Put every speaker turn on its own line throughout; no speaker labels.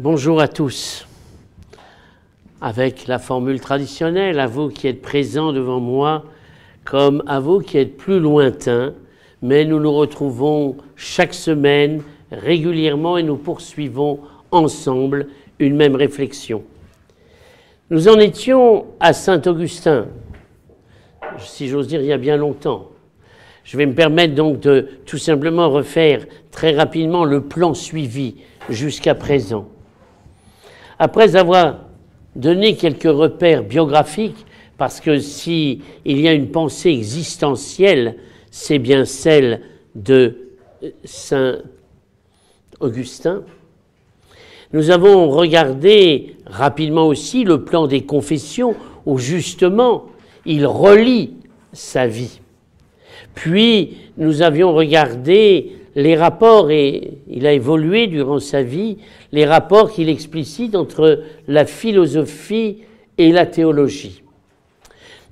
Bonjour à tous. Avec la formule traditionnelle, à vous qui êtes présents devant moi, comme à vous qui êtes plus lointains, mais nous nous retrouvons chaque semaine régulièrement et nous poursuivons ensemble une même réflexion. Nous en étions à Saint-Augustin, si j'ose dire il y a bien longtemps. Je vais me permettre donc de tout simplement refaire très rapidement le plan suivi jusqu'à présent. Après avoir donné quelques repères biographiques, parce que s'il y a une pensée existentielle, c'est bien celle de Saint Augustin. Nous avons regardé rapidement aussi le plan des confessions où justement il relie sa vie. Puis nous avions regardé les rapports, et il a évolué durant sa vie, les rapports qu'il explicite entre la philosophie et la théologie.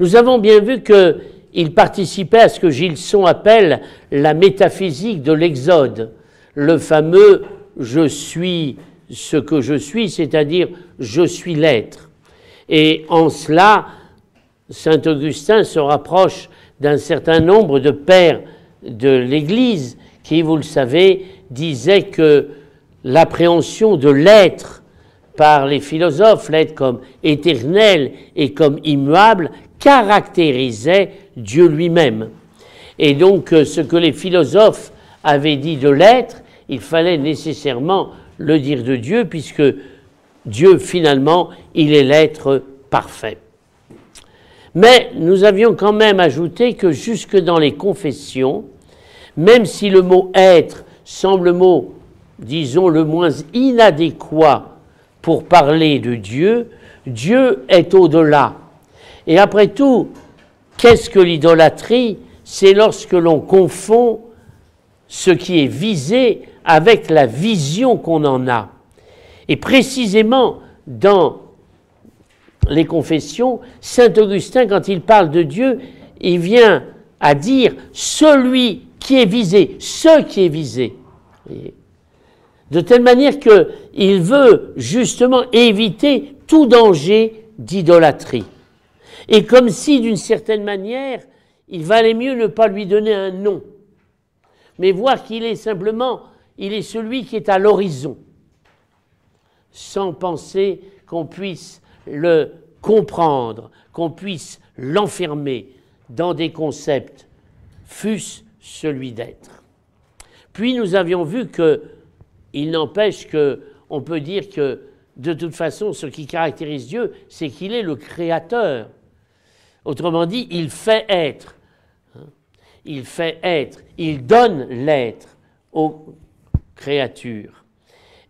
Nous avons bien vu qu'il participait à ce que Gilson appelle la métaphysique de l'Exode, le fameux je suis ce que je suis, c'est-à-dire je suis l'être. Et en cela, Saint Augustin se rapproche d'un certain nombre de pères de l'Église qui, vous le savez, disaient que l'appréhension de l'être par les philosophes, l'être comme éternel et comme immuable, caractérisait Dieu lui-même. Et donc euh, ce que les philosophes avaient dit de l'être, il fallait nécessairement le dire de Dieu, puisque Dieu, finalement, il est l'être parfait. Mais nous avions quand même ajouté que jusque dans les confessions, même si le mot être semble le mot, disons, le moins inadéquat pour parler de Dieu, Dieu est au-delà. Et après tout, qu'est-ce que l'idolâtrie? C'est lorsque l'on confond ce qui est visé avec la vision qu'on en a. Et précisément dans les confessions, Saint Augustin, quand il parle de Dieu, il vient à dire celui qui est visé, ce qui est visé. De telle manière qu'il veut justement éviter tout danger d'idolâtrie. Et comme si, d'une certaine manière, il valait mieux ne pas lui donner un nom, mais voir qu'il est simplement, il est celui qui est à l'horizon, sans penser qu'on puisse le comprendre, qu'on puisse l'enfermer dans des concepts, fût-ce celui d'être. Puis nous avions vu que, il n'empêche que, on peut dire que, de toute façon, ce qui caractérise Dieu, c'est qu'il est le créateur. Autrement dit, il fait être. Il fait être. Il donne l'être aux créatures.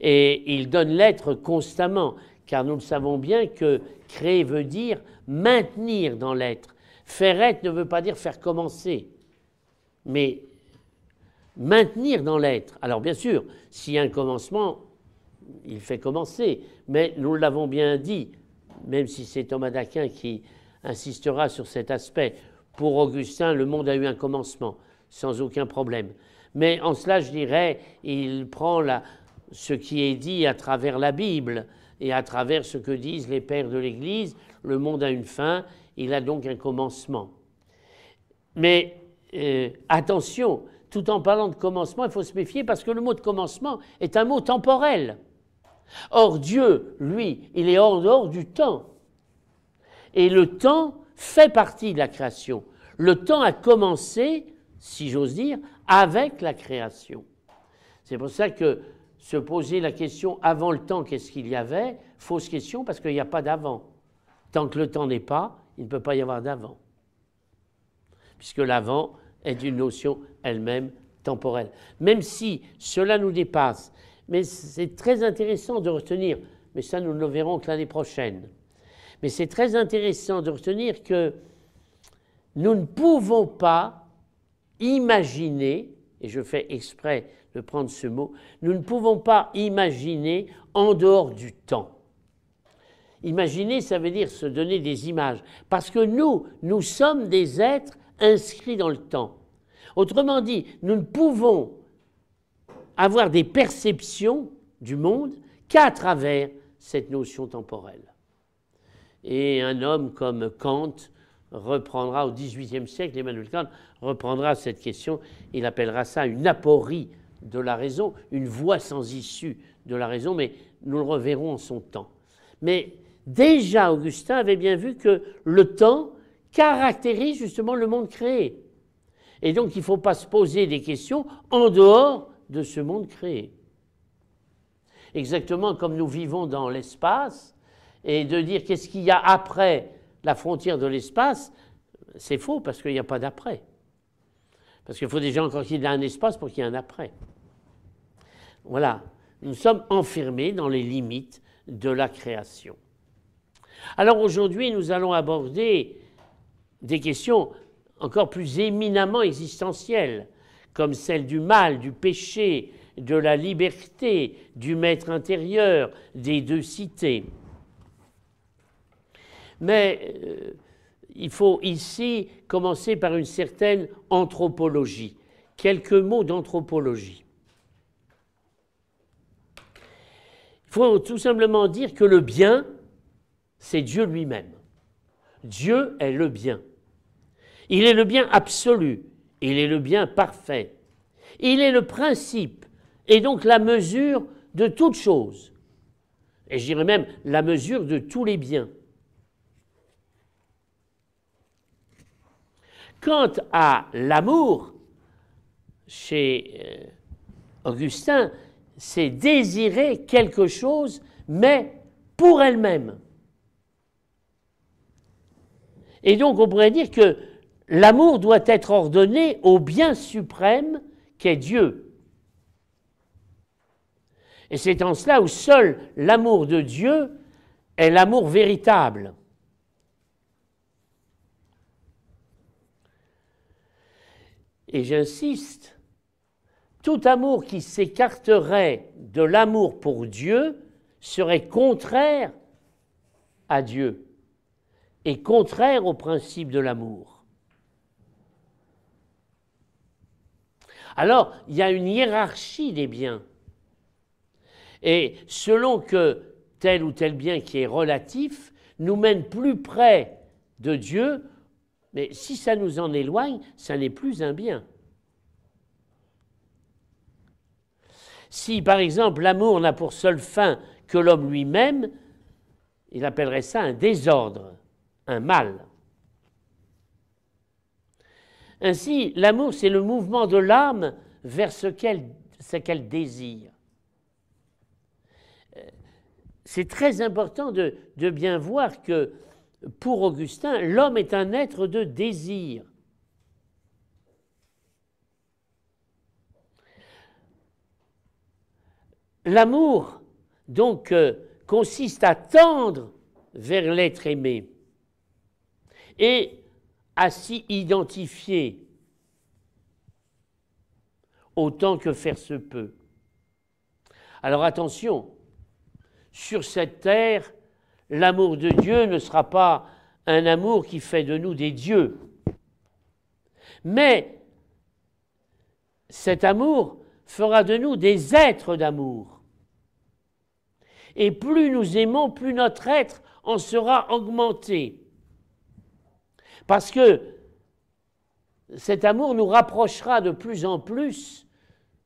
Et il donne l'être constamment, car nous le savons bien que créer veut dire maintenir dans l'être. Faire être ne veut pas dire faire commencer, mais maintenir dans l'être. Alors bien sûr, s'il y a un commencement, il fait commencer, mais nous l'avons bien dit, même si c'est Thomas d'Aquin qui insistera sur cet aspect, pour Augustin, le monde a eu un commencement, sans aucun problème. Mais en cela, je dirais, il prend ce qui est dit à travers la Bible et à travers ce que disent les pères de l'Église. Le monde a une fin, il a donc un commencement. Mais euh, attention, tout en parlant de commencement, il faut se méfier parce que le mot de commencement est un mot temporel. Or, Dieu, lui, il est hors dehors du temps. Et le temps fait partie de la création. Le temps a commencé, si j'ose dire, avec la création. C'est pour ça que se poser la question avant le temps, qu'est-ce qu'il y avait Fausse question parce qu'il n'y a pas d'avant. Tant que le temps n'est pas, il ne peut pas y avoir d'avant. Puisque l'avant est une notion elle-même temporelle. Même si cela nous dépasse, mais c'est très intéressant de retenir, mais ça nous ne le verrons que l'année prochaine, mais c'est très intéressant de retenir que nous ne pouvons pas imaginer, et je fais exprès de prendre ce mot, nous ne pouvons pas imaginer en dehors du temps. Imaginer, ça veut dire se donner des images, parce que nous, nous sommes des êtres inscrits dans le temps. Autrement dit, nous ne pouvons avoir des perceptions du monde qu'à travers cette notion temporelle. Et un homme comme Kant reprendra au XVIIIe siècle, Emmanuel Kant reprendra cette question, il appellera ça une aporie de la raison, une voie sans issue de la raison, mais nous le reverrons en son temps. Mais déjà Augustin avait bien vu que le temps caractérise justement le monde créé. Et donc il ne faut pas se poser des questions en dehors de ce monde créé. Exactement comme nous vivons dans l'espace, et de dire qu'est-ce qu'il y a après la frontière de l'espace, c'est faux parce qu'il n'y a pas d'après. Parce qu'il faut déjà encore qu'il y ait un espace pour qu'il y ait un après. Voilà, nous sommes enfermés dans les limites de la création. Alors aujourd'hui, nous allons aborder des questions encore plus éminemment existentielles, comme celle du mal, du péché, de la liberté, du maître intérieur, des deux cités. Mais euh, il faut ici commencer par une certaine anthropologie. Quelques mots d'anthropologie. Il faut tout simplement dire que le bien, c'est Dieu lui-même. Dieu est le bien. Il est le bien absolu, il est le bien parfait. Il est le principe et donc la mesure de toute chose. Et je dirais même la mesure de tous les biens. Quant à l'amour, chez euh, Augustin, c'est désirer quelque chose, mais pour elle-même. Et donc on pourrait dire que l'amour doit être ordonné au bien suprême qu'est Dieu. Et c'est en cela où seul l'amour de Dieu est l'amour véritable. Et j'insiste, tout amour qui s'écarterait de l'amour pour Dieu serait contraire à Dieu et contraire au principe de l'amour. Alors, il y a une hiérarchie des biens. Et selon que tel ou tel bien qui est relatif nous mène plus près de Dieu, mais si ça nous en éloigne, ça n'est plus un bien. Si par exemple l'amour n'a pour seule fin que l'homme lui-même, il appellerait ça un désordre un mal. Ainsi, l'amour, c'est le mouvement de l'âme vers ce qu'elle désire. Euh, c'est très important de, bien voir que pour Augustin, l'homme est un être de désir. L'amour, donc, euh, consiste à tendre vers l'être aimé et à s'y identifier autant que faire se peut. Alors attention, sur cette terre, l'amour de Dieu ne sera pas un amour qui fait de nous des dieux, mais cet amour fera de nous des êtres d'amour. Et plus nous aimons, plus notre être en sera augmenté. Parce que cet amour nous rapprochera de plus en plus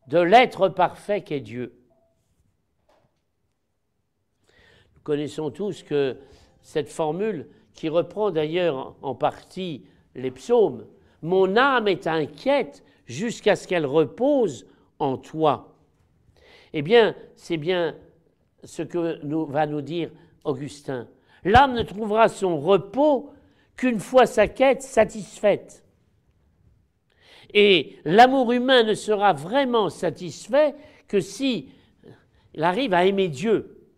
de l'être parfait qu'est Dieu. Nous connaissons tous que cette formule, qui reprend d'ailleurs en partie les psaumes, Mon âme est inquiète jusqu'à ce qu'elle repose en toi. Eh bien, c'est bien ce que va nous dire Augustin. L'âme ne trouvera son repos qu'une fois sa quête satisfaite. Et l'amour humain ne sera vraiment satisfait que si il arrive à aimer Dieu.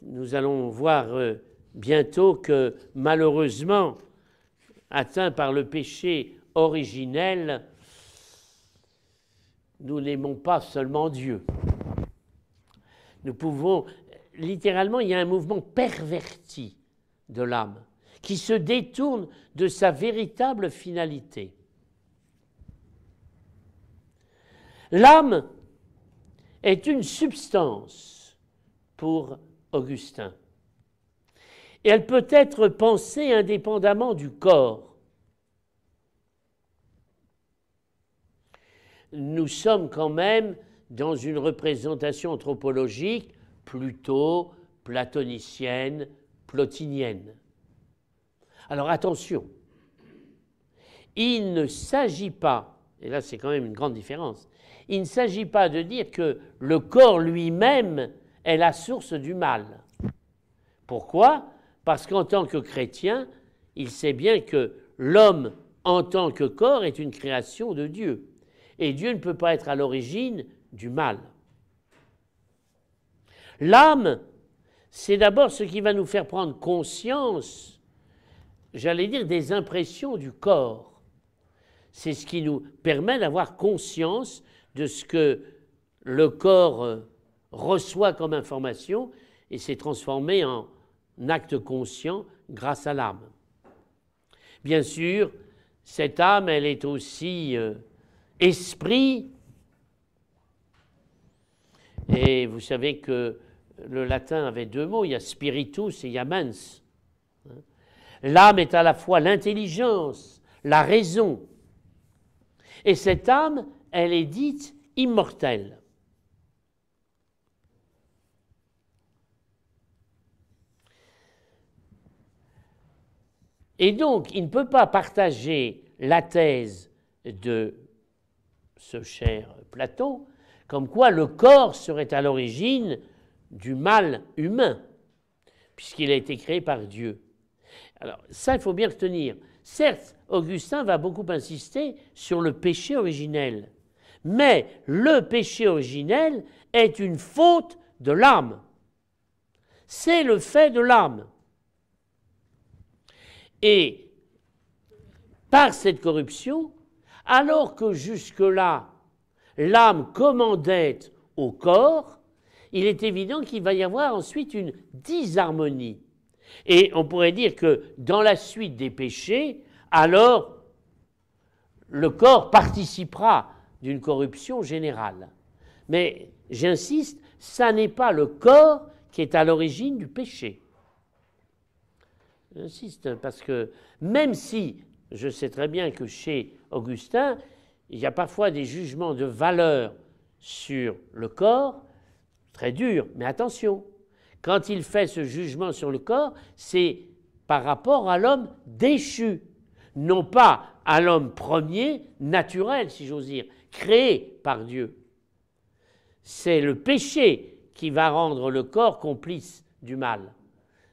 Nous allons voir euh, bientôt que malheureusement, atteint par le péché originel, nous n'aimons pas seulement Dieu. Nous pouvons littéralement, il y a un mouvement perverti de l'âme qui se détourne de sa véritable finalité. L'âme est une substance pour Augustin. Et elle peut être pensée indépendamment du corps. Nous sommes quand même dans une représentation anthropologique plutôt platonicienne, plotinienne. Alors attention, il ne s'agit pas, et là c'est quand même une grande différence, il ne s'agit pas de dire que le corps lui-même est la source du mal. Pourquoi? Parce qu'en tant que chrétien, il sait bien que l'homme en tant que corps est une création de Dieu. Et Dieu ne peut pas être à l'origine du mal. L'âme, c'est d'abord ce qui va nous faire prendre conscience, j'allais dire, des impressions du corps. C'est ce qui nous permet d'avoir conscience de ce que le corps euh, reçoit comme information et s'est transformé en acte conscient grâce à l'âme. Bien sûr, cette âme, elle est aussi euh, esprit. Et vous savez que le latin avait deux mots, il y a spiritus et il y a mens. L'âme est à la fois l'intelligence, la raison. Et cette âme, elle est dite immortelle. Et donc, il ne peut pas partager la thèse de ce cher Platon, comme quoi le corps serait à l'origine du mal humain, puisqu'il a été créé par Dieu. Alors, ça, il faut bien retenir. Certes, Augustin va beaucoup insister sur le péché originel, mais le péché originel est une faute de l'âme. C'est le fait de l'âme. Et par cette corruption, alors que jusque-là, l'âme commandait au corps, il est évident qu'il va y avoir ensuite une disharmonie. Et on pourrait dire que dans la suite des péchés, alors le corps participera d'une corruption générale. Mais j'insiste, ça n'est pas le corps qui est à l'origine du péché. J'insiste parce que même si je sais très bien que chez Augustin, il y a parfois des jugements de valeur sur le corps, très durs, mais attention, quand il fait ce jugement sur le corps, c'est par rapport à l'homme déchu, non pas à l'homme premier, naturel, si j'ose dire, créé par Dieu. C'est le péché qui va rendre le corps complice du mal.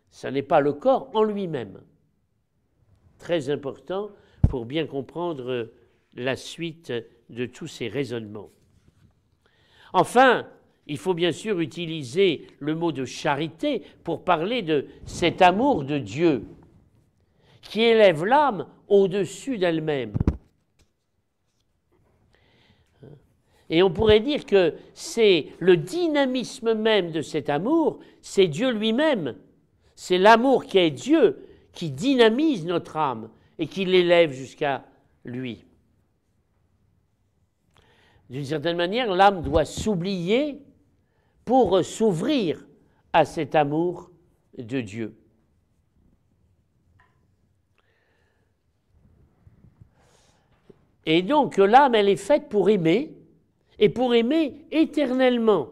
Ce n'est pas le corps en lui-même. Très important pour bien comprendre la suite de tous ces raisonnements. Enfin, il faut bien sûr utiliser le mot de charité pour parler de cet amour de Dieu qui élève l'âme au-dessus d'elle-même. Et on pourrait dire que c'est le dynamisme même de cet amour, c'est Dieu lui-même. C'est l'amour qui est Dieu qui dynamise notre âme et qui l'élève jusqu'à lui. D'une certaine manière, l'âme doit s'oublier pour s'ouvrir à cet amour de Dieu. Et donc l'âme, elle est faite pour aimer, et pour aimer éternellement.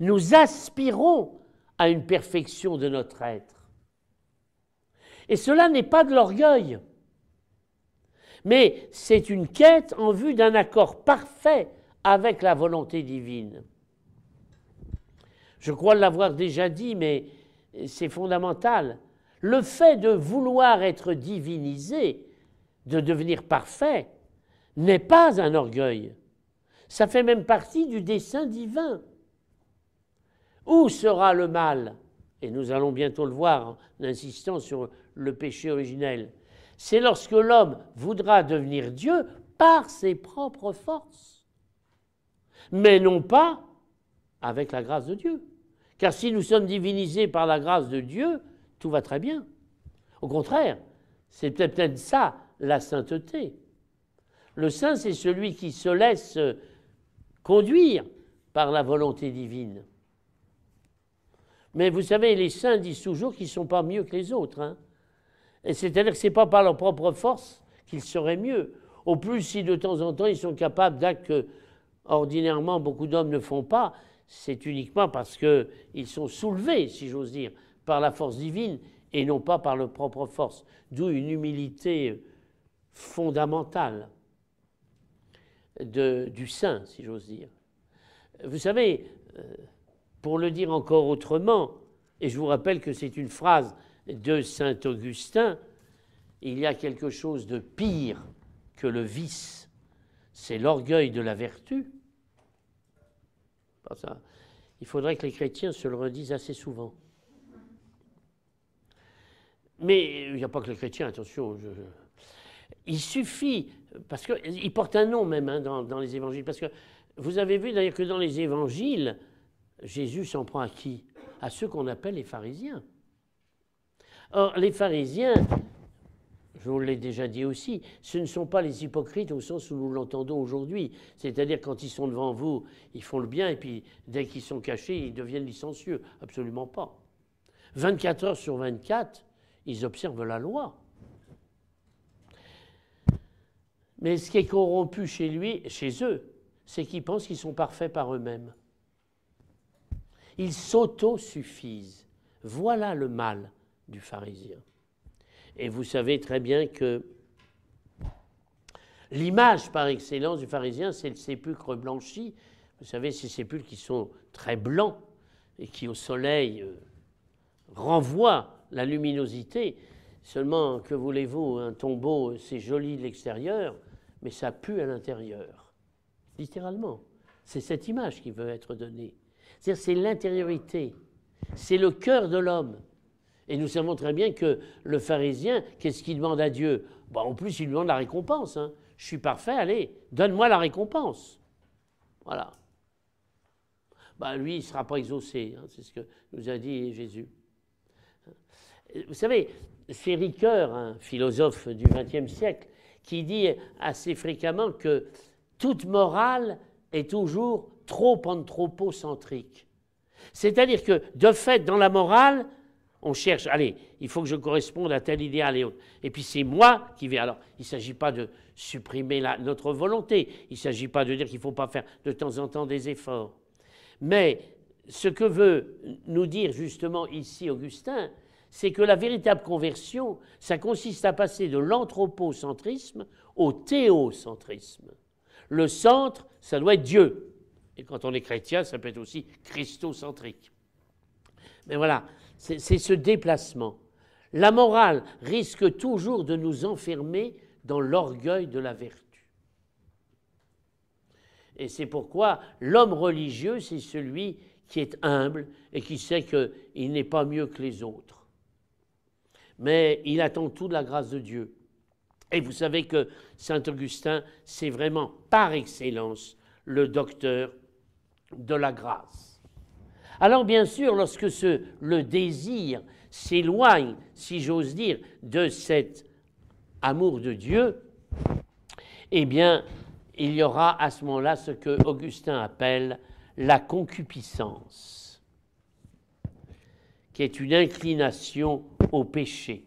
Nous aspirons à une perfection de notre être. Et cela n'est pas de l'orgueil mais c'est une quête en vue d'un accord parfait avec la volonté divine. Je crois l'avoir déjà dit, mais c'est fondamental. Le fait de vouloir être divinisé, de devenir parfait, n'est pas un orgueil. Ça fait même partie du dessein divin. Où sera le mal? Et nous allons bientôt le voir en insistant sur le péché originel c'est lorsque l'homme voudra devenir Dieu par ses propres forces, mais non pas avec la grâce de Dieu. Car si nous sommes divinisés par la grâce de Dieu, tout va très bien. Au contraire, c'est peut-être ça la sainteté. Le saint, c'est celui qui se laisse conduire par la volonté divine. Mais vous savez, les saints disent toujours qu'ils ne sont pas mieux que les autres. Hein. C'est-à-dire que ce n'est pas par leur propre force qu'ils seraient mieux. Au plus, si de temps en temps ils sont capables d'actes que ordinairement beaucoup d'hommes ne font pas, c'est uniquement parce qu'ils sont soulevés, si j'ose dire, par la force divine et non pas par leur propre force. D'où une humilité fondamentale du saint, si j'ose dire. Vous savez, euh, pour le dire encore autrement, et je vous rappelle que c'est une phrase de Saint Augustin, il y a quelque chose de pire que le vice, c'est l'orgueil de la vertu. Il faudrait que les chrétiens se le redisent assez souvent. Mais il n'y a pas que les chrétiens, attention. Il suffit, parce qu'il porte un nom même hein, dans, dans, les évangiles, parce que vous avez vu d'ailleurs que dans les évangiles, Jésus s'en prend à qui? À ceux qu'on appelle les pharisiens. Or, les pharisiens, je vous l'ai déjà dit aussi, ce ne sont pas les hypocrites au sens où nous l'entendons aujourd'hui. C'est-à-dire quand ils sont devant vous, ils font le bien et puis dès qu'ils sont cachés, ils deviennent licencieux. Absolument pas. 24 heures sur 24, ils observent la loi. Mais ce qui est corrompu chez lui, chez eux, c'est qu'ils pensent qu'ils sont parfaits par eux-mêmes. Ils s'auto-suffisent. Voilà le mal du pharisien. Et vous savez très bien que l'image par excellence du pharisien, c'est le sépulcre blanchi. Vous savez, ces sépulcres qui sont très blancs et qui au soleil euh, renvoient la luminosité. Seulement, que voulez-vous, un tombeau, c'est joli de l'extérieur, mais ça pue à l'intérieur. Littéralement. C'est cette image qui veut être donnée. C'est-à-dire c'est l'intériorité, c'est le cœur de l'homme. Et nous savons très bien que le pharisien, qu'est-ce qu'il demande à Dieu? Bon, En plus, il demande la récompense. Hein. Je suis parfait, allez, donne-moi la récompense. Voilà. Bah, lui, il ne sera pas exaucé, hein, c'est ce que nous a dit Jésus. Vous savez, c'est Ricoeur, un philosophe du XXe siècle, qui dit assez fréquemment que toute morale est toujours trop anthropocentrique. C'est-à-dire que, de fait, dans la morale, on cherche, allez, il faut que je corresponde à tel idéal et autre. Et puis c'est moi qui vais. Alors, il ne s'agit pas de supprimer notre volonté, il ne s'agit pas de dire qu'il ne faut pas faire de temps en temps des efforts. Mais ce que veut nous dire justement ici Augustin, c'est que la véritable conversion, ça consiste à passer de l'anthropocentrisme au théocentrisme. Le centre, ça doit être Dieu. Et quand on est chrétien, ça peut être aussi christocentrique. Mais voilà, c'est ce déplacement. La morale risque toujours de nous enfermer dans l'orgueil de la vertu. Et c'est pourquoi l'homme religieux, c'est celui qui est humble et qui sait qu'il n'est pas mieux que les autres. Mais il attend tout de la grâce de Dieu. Et vous savez que Saint Augustin, c'est vraiment par excellence le docteur de la grâce. Alors bien sûr, lorsque le désir s'éloigne, si j'ose dire, de cet amour de Dieu, eh bien, il y aura à ce moment-là ce que Augustin appelle la concupiscence, qui est une inclination au péché.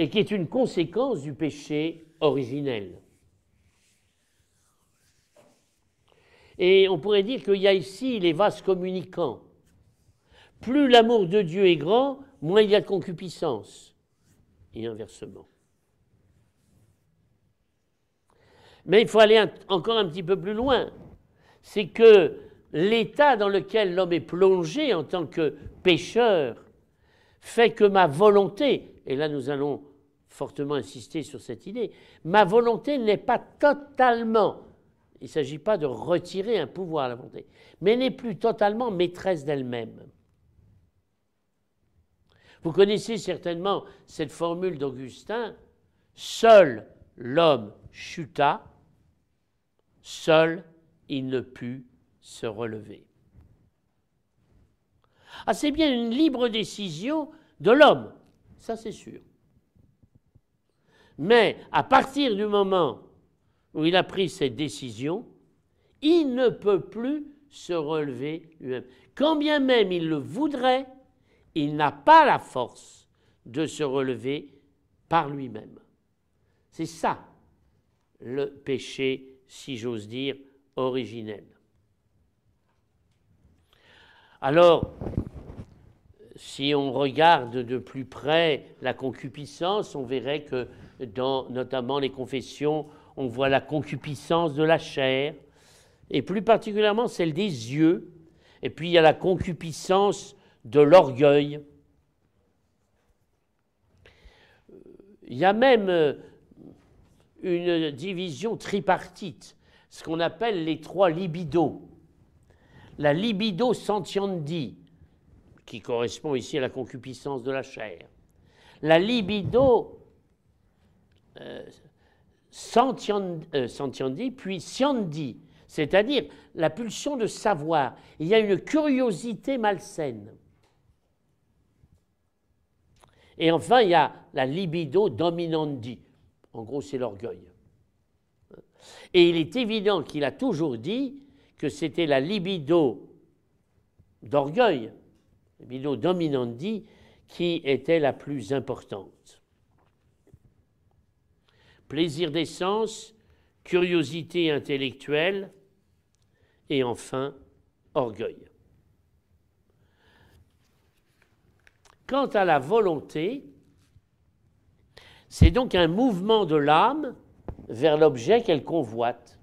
Et qui est une conséquence du péché originel. Et on pourrait dire qu'il y a ici les vases communicants. Plus l'amour de Dieu est grand, moins il y a concupiscence. Et inversement. Mais il faut aller encore un petit peu plus loin. C'est que l'état dans lequel l'homme est plongé en tant que pécheur fait que ma volonté, et là nous allons fortement insister sur cette idée, ma volonté n'est pas totalement, il ne s'agit pas de retirer un pouvoir à la volonté, mais n'est plus totalement maîtresse d'elle-même. Vous connaissez certainement cette formule d'Augustin, seul l'homme chuta, seul il ne put se relever. Ah, c'est bien une libre décision de l'homme, ça c'est sûr. Mais à partir du moment où il a pris cette décision, il ne peut plus se relever lui-même. Quand bien même il le voudrait, il n'a pas la force de se relever par lui-même. C'est ça le péché, si j'ose dire, originel. Alors, si on regarde de plus près la concupiscence, on verrait que dans notamment les confessions, on voit la concupiscence de la chair, et plus particulièrement celle des yeux, et puis il y a la concupiscence de l'orgueil. Il y a même euh, une division tripartite, ce qu'on appelle les trois libidos. La libido sentiendi, qui correspond ici à la concupiscence de la chair. La libido euh, puis siendi, c'est-à-dire la pulsion de savoir. Il y a une curiosité malsaine. Et enfin, il y a la libido dominandi. En gros, c'est l'orgueil. Et il est évident qu'il a toujours dit que c'était la libido d'orgueil, libido dominandi, qui était la plus importante. Plaisir des sens, curiosité intellectuelle, et enfin orgueil. Quant à la volonté, c'est donc un mouvement de l'âme vers l'objet qu'elle convoite.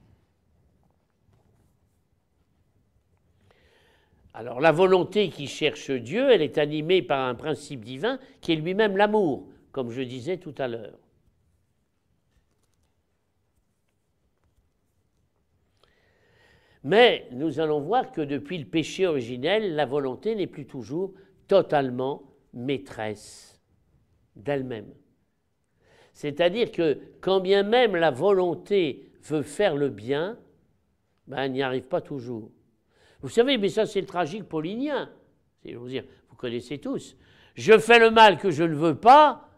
Alors la volonté qui cherche Dieu, elle est animée par un principe divin qui est lui-même l'amour, comme je disais tout à l'heure. Mais nous allons voir que depuis le péché originel, la volonté n'est plus toujours totalement maîtresse d'elle-même. C'est-à-dire que quand bien même la volonté veut faire le bien, ben, elle n'y arrive pas toujours. Vous savez, mais ça c'est le tragique paulinien. Vous, dire, vous connaissez tous. Je fais le mal que je ne veux pas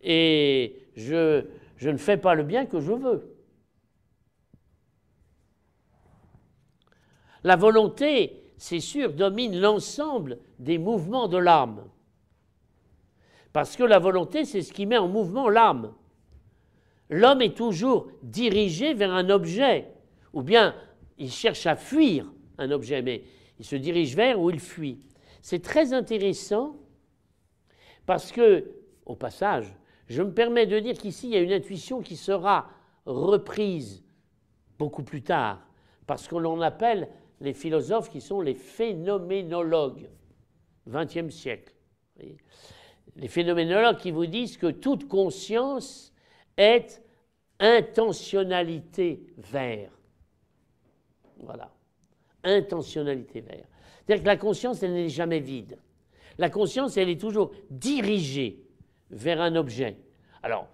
et je, je ne fais pas le bien que je veux. La volonté, c'est sûr, domine l'ensemble des mouvements de l'âme. Parce que la volonté, c'est ce qui met en mouvement l'âme. L'homme est toujours dirigé vers un objet, ou bien il cherche à fuir un objet, mais il se dirige vers ou il fuit. C'est très intéressant parce que, au passage, je me permets de dire qu'ici, il y a une intuition qui sera reprise beaucoup plus tard, parce qu'on l'on appelle les philosophes qui sont les phénoménologues, 20e siècle. Les phénoménologues qui vous disent que toute conscience est intentionnalité vers. Voilà. Intentionnalité vers. C'est-à-dire que la conscience, elle n'est jamais vide. La conscience, elle est toujours dirigée vers un objet. Alors,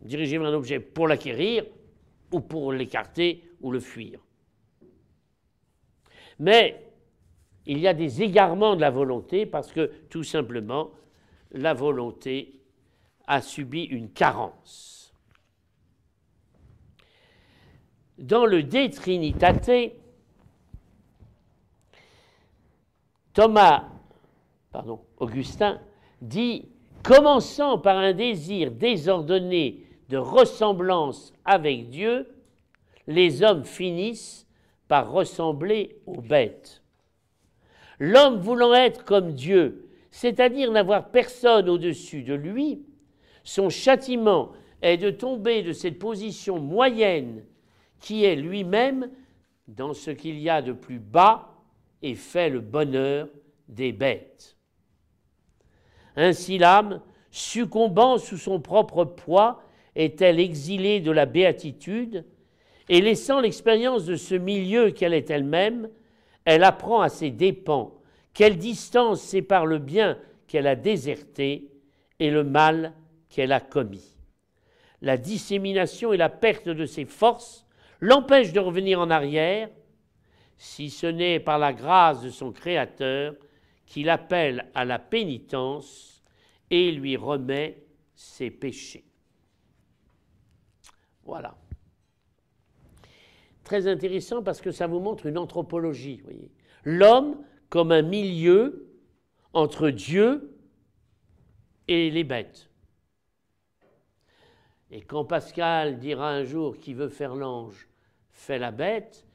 dirigée vers un objet pour l'acquérir ou pour l'écarter ou le fuir. Mais il y a des égarements de la volonté parce que tout simplement, la volonté a subi une carence. Dans le De Trinitate, Thomas, pardon, Augustin, dit Commençant par un désir désordonné de ressemblance avec Dieu, les hommes finissent ressembler aux bêtes. L'homme voulant être comme Dieu, c'est-à-dire n'avoir personne au-dessus de lui, son châtiment est de tomber de cette position moyenne qui est lui-même dans ce qu'il y a de plus bas et fait le bonheur des bêtes. Ainsi l'âme, succombant sous son propre poids, est-elle exilée de la béatitude et laissant l'expérience de ce milieu qu'elle est elle-même, elle apprend à ses dépens quelle distance sépare le bien qu'elle a déserté et le mal qu'elle a commis. La dissémination et la perte de ses forces l'empêchent de revenir en arrière, si ce n'est par la grâce de son Créateur qu'il appelle à la pénitence et lui remet ses péchés. Voilà. Très intéressant parce que ça vous montre une anthropologie. L'homme comme un milieu entre Dieu et les bêtes. Et quand Pascal dira un jour qu'il veut faire l'ange, fait la bête,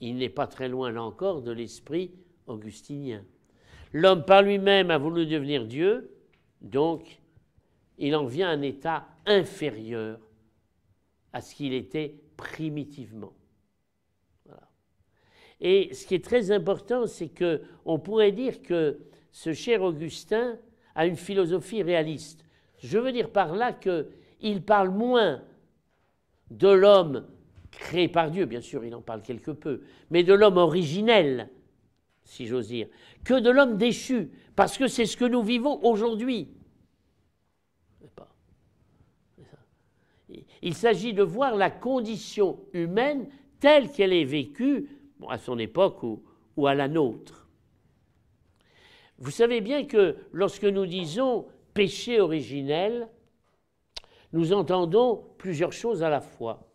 il n'est pas très loin là encore de l'esprit augustinien. L'homme par lui-même a voulu devenir Dieu, donc il en vient à un état inférieur à ce qu'il était primitivement. Et ce qui est très important, c'est que on pourrait dire que ce cher Augustin a une philosophie réaliste. Je veux dire par là qu'il parle moins de l'homme créé par Dieu, bien sûr, il en parle quelque peu, mais de l'homme originel, si j'ose dire, que de l'homme déchu, parce que c'est ce que nous vivons aujourd'hui. Il s'agit de voir la condition humaine telle qu'elle est vécue à son époque ou, ou à la nôtre. Vous savez bien que lorsque nous disons péché originel, nous entendons plusieurs choses à la fois.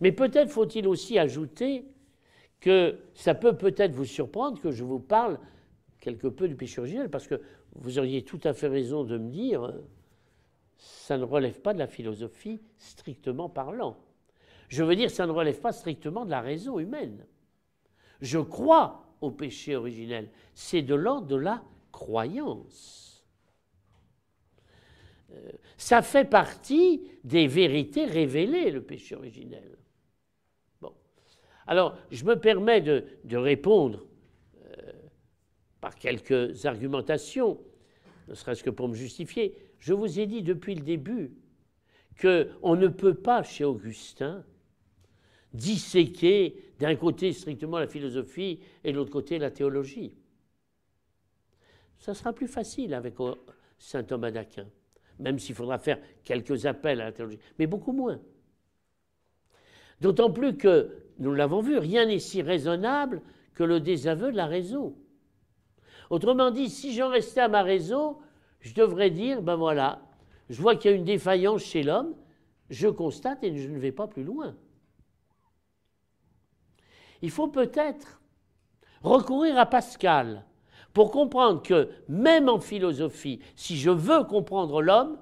Mais peut-être faut-il aussi ajouter que ça peut peut-être vous surprendre que je vous parle quelque peu du péché originel, parce que vous auriez tout à fait raison de me dire, ça ne relève pas de la philosophie strictement parlant. Je veux dire, ça ne relève pas strictement de la raison humaine. Je crois au péché originel. C'est de l'ordre de la croyance. Euh, ça fait partie des vérités révélées, le péché originel. Bon. Alors, je me permets de, répondre euh, par quelques argumentations, ne serait-ce que pour me justifier. Je vous ai dit depuis le début qu'on ne peut pas, chez Augustin, disséquer d'un côté strictement la philosophie et de l'autre côté la théologie. Ça sera plus facile avec saint Thomas d'Aquin, même s'il faudra faire quelques appels à la théologie, mais beaucoup moins. D'autant plus que, nous l'avons vu, rien n'est si raisonnable que le désaveu de la raison. Autrement dit, si j'en restais à ma raison, je devrais dire, ben voilà, je vois qu'il y a une défaillance chez l'homme, je constate et je ne vais pas plus loin il faut peut-être recourir à Pascal pour comprendre que même en philosophie, si je veux comprendre l'homme,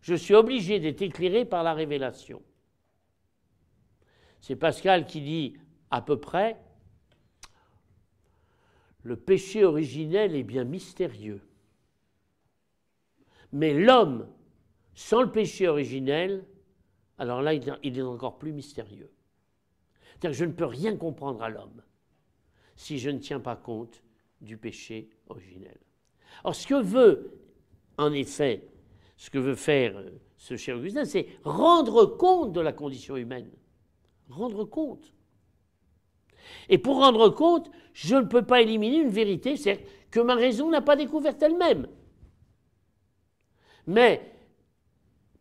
je suis obligé d'être éclairé par la révélation. C'est Pascal qui dit à peu près, le péché originel est bien mystérieux. Mais l'homme, sans le péché originel, alors là, il est encore plus mystérieux. C'est-à-dire que je ne peux rien comprendre à l'homme si je ne tiens pas compte du péché originel. Or, ce que veut, en effet, ce que veut faire euh, ce cher Augustin, c'est rendre compte de la condition humaine. Rendre compte. Et pour rendre compte, je ne peux pas éliminer une vérité, c'est que ma raison n'a pas découverte elle-même. Mais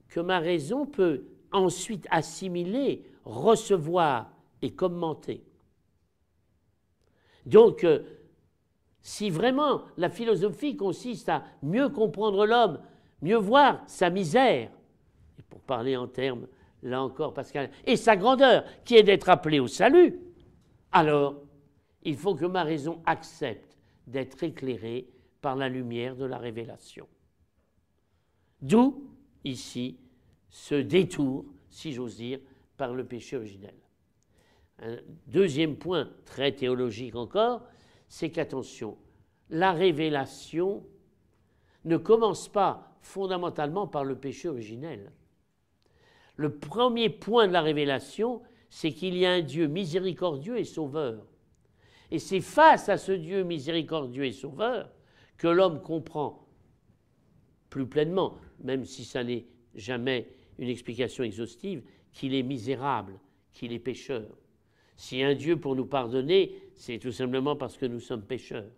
que ma raison peut ensuite assimiler, recevoir et commenter. Donc, euh, si vraiment la philosophie consiste à mieux comprendre l'homme, mieux voir sa misère, et pour parler en termes, là encore, Pascal, et sa grandeur, qui est d'être appelé au salut, alors il faut que ma raison accepte d'être éclairée par la lumière de la révélation. D'où, ici, ce détour, si j'ose dire, par le péché originel. Un deuxième point, très théologique encore, c'est qu'attention, la révélation ne commence pas fondamentalement par le péché originel. Le premier point de la révélation, c'est qu'il y a un Dieu miséricordieux et sauveur. Et c'est face à ce Dieu miséricordieux et sauveur que l'homme comprend plus pleinement, même si ça n'est jamais une explication exhaustive, qu'il est misérable, qu'il est pécheur. Si un Dieu pour nous pardonner, c'est tout simplement parce que nous sommes pécheurs.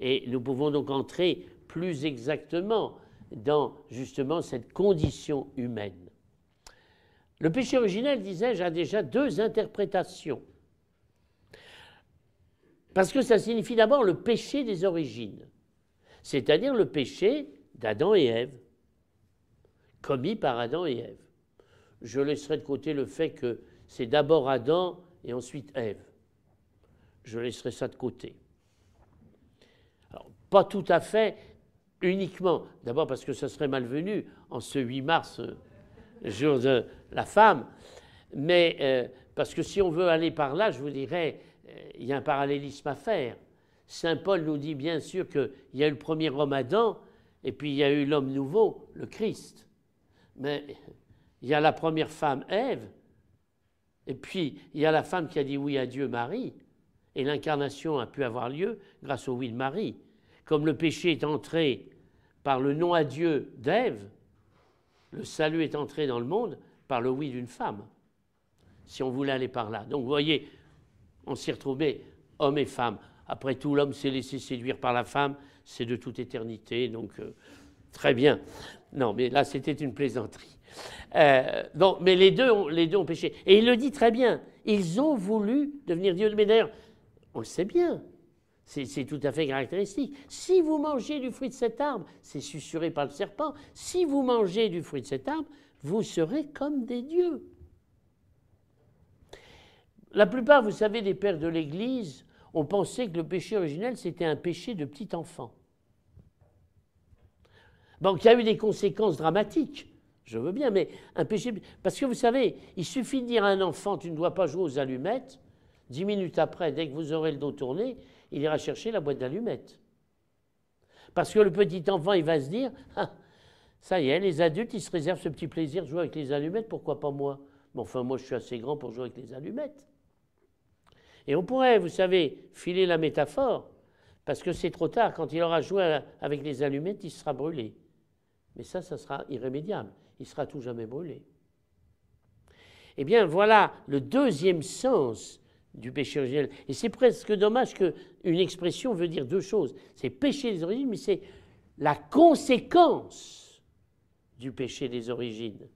Et nous pouvons donc entrer plus exactement dans justement cette condition humaine. Le péché originel, disais-je, a déjà deux interprétations. Parce que ça signifie d'abord le péché des origines, c'est-à-dire le péché d'Adam et Ève, commis par Adam et Ève. Je laisserai de côté le fait que c'est d'abord Adam et ensuite Ève. Je laisserai ça de côté. Alors, pas tout à fait uniquement, d'abord parce que ça serait malvenu en ce 8 mars, euh, jour de la femme, mais euh, parce que si on veut aller par là, je vous dirais, euh, il y a un parallélisme à faire. Saint Paul nous dit bien sûr qu'il y a eu le premier homme Adam, et puis il y a eu l'homme nouveau, le Christ. Mais il y a la première femme, Ève, et puis il y a la femme qui a dit oui à Dieu, Marie, et l'incarnation a pu avoir lieu grâce au oui de Marie. Comme le péché est entré par le non à Dieu d'Ève, le salut est entré dans le monde par le oui d'une femme, si on voulait aller par là. Donc vous voyez, on s'y retrouvait, homme et femme. Après tout, l'homme s'est laissé séduire par la femme, c'est de toute éternité, donc euh, très bien. Non, mais là, c'était une plaisanterie. Euh, mais les deux, ont, les péché. Et il le dit très bien. Ils ont voulu devenir Dieu. Mais d'ailleurs, on le sait bien. C'est tout à fait caractéristique. Si vous mangez du fruit de cet arbre, c'est susurré par le serpent, si vous mangez du fruit de cet arbre, vous serez comme des dieux. La plupart, vous savez, des pères de l'Église ont pensé que le péché originel, c'était un péché de petit enfant. Donc il y a eu des conséquences dramatiques. Je veux bien, mais un péché. Parce que vous savez, il suffit de dire à un enfant tu ne dois pas jouer aux allumettes. Dix minutes après, dès que vous aurez le dos tourné, il ira chercher la boîte d'allumettes. Parce que le petit enfant, il va se dire ah, ça y est, les adultes, ils se réservent ce petit plaisir de jouer avec les allumettes, pourquoi pas moi? Mais enfin, moi, je suis assez grand pour jouer avec les allumettes. Et on pourrait, vous savez, filer la métaphore, parce que c'est trop tard. Quand il aura joué avec les allumettes, il sera brûlé. Mais ça, ça sera irrémédiable. Il sera tout jamais brûlé. Eh bien, voilà le deuxième sens du péché originel. Et c'est presque dommage qu'une expression veut dire deux choses. C'est péché des origines, mais c'est la conséquence du péché des origines.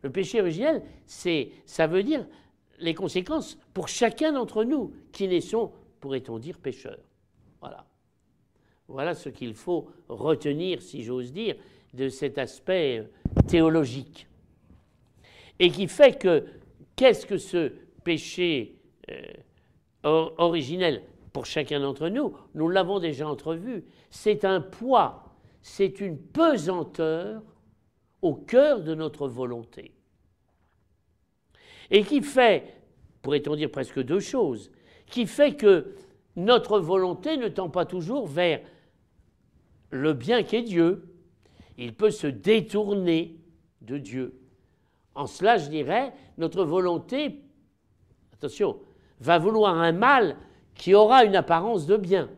Le péché originel, ça veut dire les conséquences pour chacun d'entre nous qui naissons, pourrait-on dire, pécheurs. Voilà. Voilà ce qu'il faut retenir, si j'ose dire, de cet aspect théologique. Et qui fait que qu'est-ce que ce péché euh, originel pour chacun d'entre nous Nous l'avons déjà entrevu. C'est un poids, c'est une pesanteur au cœur de notre volonté. Et qui fait, pourrait-on dire presque deux choses, qui fait que notre volonté ne tend pas toujours vers le bien qu'est Dieu, il peut se détourner de Dieu. En cela, je dirais, notre volonté, attention, va vouloir un mal qui aura une apparence de bien.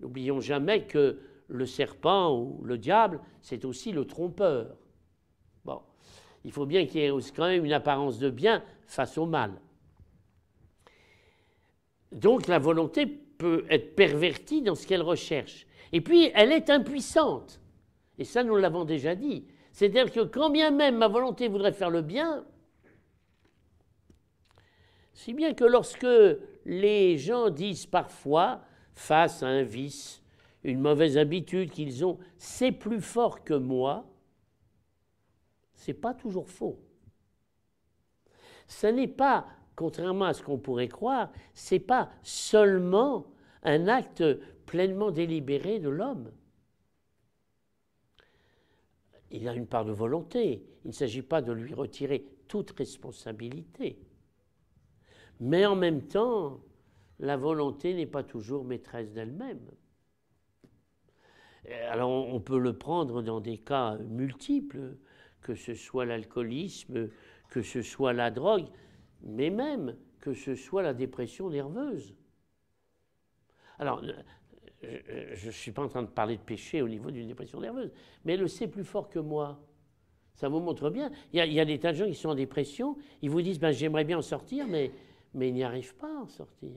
N'oublions jamais que le serpent ou le diable, c'est aussi le trompeur. Bon, il faut bien qu'il y ait quand même une apparence de bien face au mal. Donc la volonté peut être pervertie dans ce qu'elle recherche. Et puis, elle est impuissante. Et ça, nous l'avons déjà dit. C'est-à-dire que quand bien même ma volonté voudrait faire le bien, si bien que lorsque les gens disent parfois, face à un vice, une mauvaise habitude qu'ils ont, c'est plus fort que moi, c'est pas toujours faux. Ce n'est pas, contrairement à ce qu'on pourrait croire, c'est pas seulement un acte pleinement délibéré de l'homme il a une part de volonté. Il ne s'agit pas de lui retirer toute responsabilité. Mais en même temps, la volonté n'est pas toujours maîtresse d'elle-même. Alors on peut le prendre dans des cas multiples, que ce soit l'alcoolisme, que ce soit la drogue, mais même que ce soit la dépression nerveuse. Alors je ne suis pas en train de parler de péché au niveau d'une dépression nerveuse, mais elle le sait plus fort que moi. Ça vous montre bien. Il y, a, des tas de gens qui sont en dépression, ils vous disent ben, j'aimerais bien en sortir, mais, mais ils n'y arrivent pas à en sortir.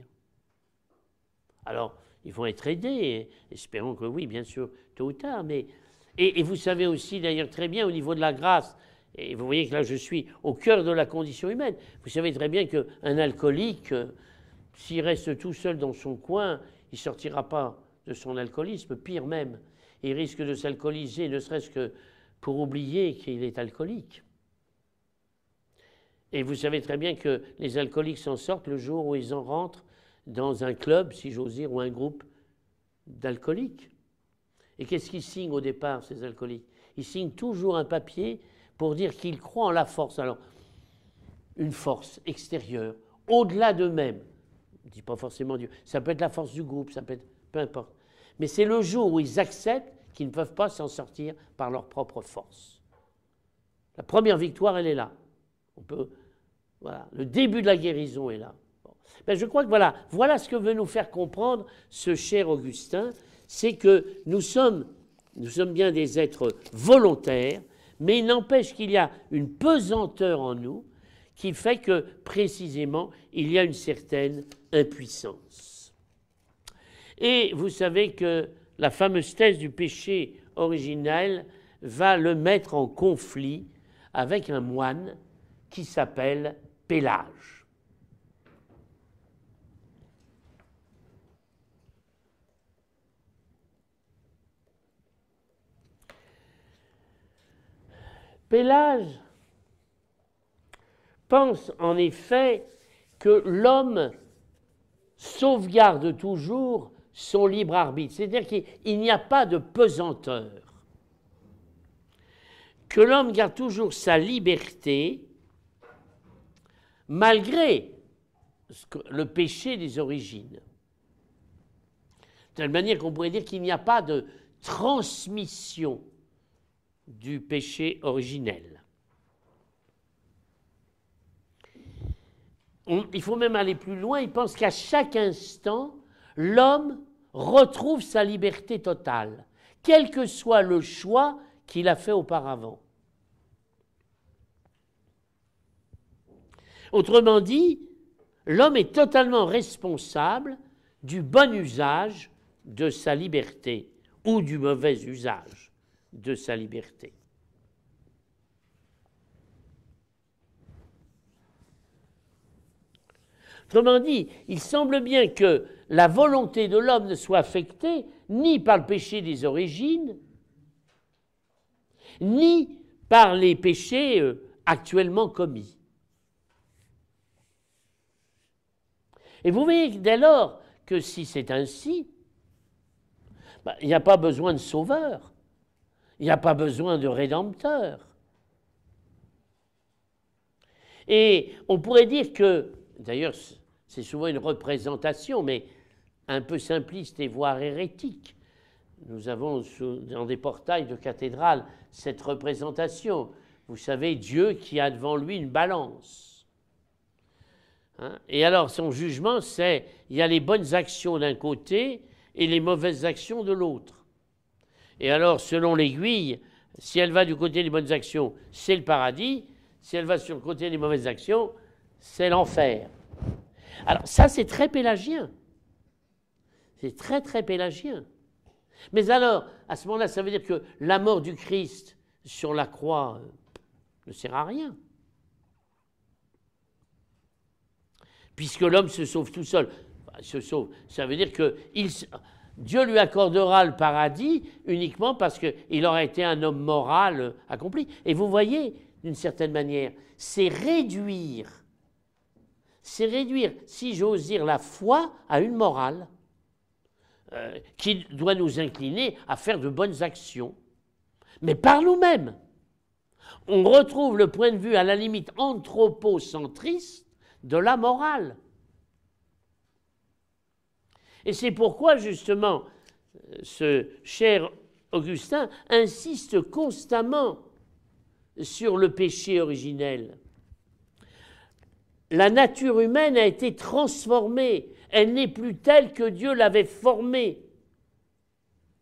Alors, ils vont être aidés, espérons que oui, bien sûr, tôt ou tard, mais. Et, et vous savez aussi d'ailleurs très bien au niveau de la grâce, et vous voyez que là je suis au cœur de la condition humaine, vous savez très bien qu'un alcoolique s'il reste tout seul dans son coin, il ne sortira pas de son alcoolisme, pire même, il risque de s'alcooliser, ne serait-ce que pour oublier qu'il est alcoolique. Et vous savez très bien que les alcooliques s'en sortent le jour où ils en rentrent dans un club, si j'ose dire, ou un groupe d'alcooliques. Et qu'est-ce qu'ils signent au départ, ces alcooliques? Ils signent toujours un papier pour dire qu'ils croient en la force. Alors, une force extérieure, au-delà d'eux-mêmes. Je ne dis pas forcément Dieu. Ça peut être la force du groupe, ça peut être. peu importe. Mais c'est le jour où ils acceptent qu'ils ne peuvent pas s'en sortir par leur propre force. La première victoire, elle est là. On peut, voilà, le début de la guérison est là. Ben, je crois que voilà, voilà ce que veut nous faire comprendre ce cher Augustin, c'est que nous sommes, nous sommes bien des êtres volontaires, mais il n'empêche qu'il y a une pesanteur en nous qui fait que précisément il y a une certaine impuissance. Et vous savez que la fameuse thèse du péché originel va le mettre en conflit avec un moine qui s'appelle Pélage. Pélage pense en effet que l'homme sauvegarde toujours son libre arbitre, c'est-à-dire qu'il n'y a pas de pesanteur, que l'homme garde toujours sa liberté malgré le péché des origines. De telle manière qu'on pourrait dire qu'il n'y a pas de transmission du péché originel. il faut même aller plus loin, il pense qu'à chaque instant, l'homme retrouve sa liberté totale, quel que soit le choix qu'il a fait auparavant. Autrement dit, l'homme est totalement responsable du bon usage de sa liberté ou du mauvais usage de sa liberté. Autrement dit, il semble bien que la volonté de l'homme ne soit affectée ni par le péché des origines, ni par les péchés euh, actuellement commis. Et vous voyez dès lors que si c'est ainsi, bah, il n'y a pas besoin de sauveur, il n'y a pas besoin de rédempteur. Et on pourrait dire que, d'ailleurs c'est souvent une représentation, mais un peu simpliste et voire hérétique. Nous avons dans des portails de cathédrales cette représentation. Vous savez, Dieu qui a devant lui une balance Hein? et alors son jugement, c'est il y a les bonnes actions d'un côté et les mauvaises actions de l'autre. Et alors, selon l'aiguille, si elle va du côté des bonnes actions, c'est le paradis. Si elle va sur le côté des mauvaises actions, c'est l'enfer. Alors ça, c'est très pélagien. C'est très, très pélagien. Mais alors, à ce moment-là, ça veut dire que la mort du Christ sur la croix euh, ne sert à rien. puisque l'homme se sauve tout seul. ça veut dire que Dieu lui accordera le paradis uniquement parce qu'il aura été un homme moral accompli. Et vous voyez, d'une certaine manière, c'est réduire, c'est réduire, si j'ose dire, la foi à une morale euh, qui doit nous incliner à faire de bonnes actions, mais par nous-mêmes. On retrouve le point de vue à la limite anthropocentriste de la morale. Et c'est pourquoi justement ce cher Augustin insiste constamment sur le péché originel. La nature humaine a été transformée, elle n'est plus telle que Dieu l'avait formée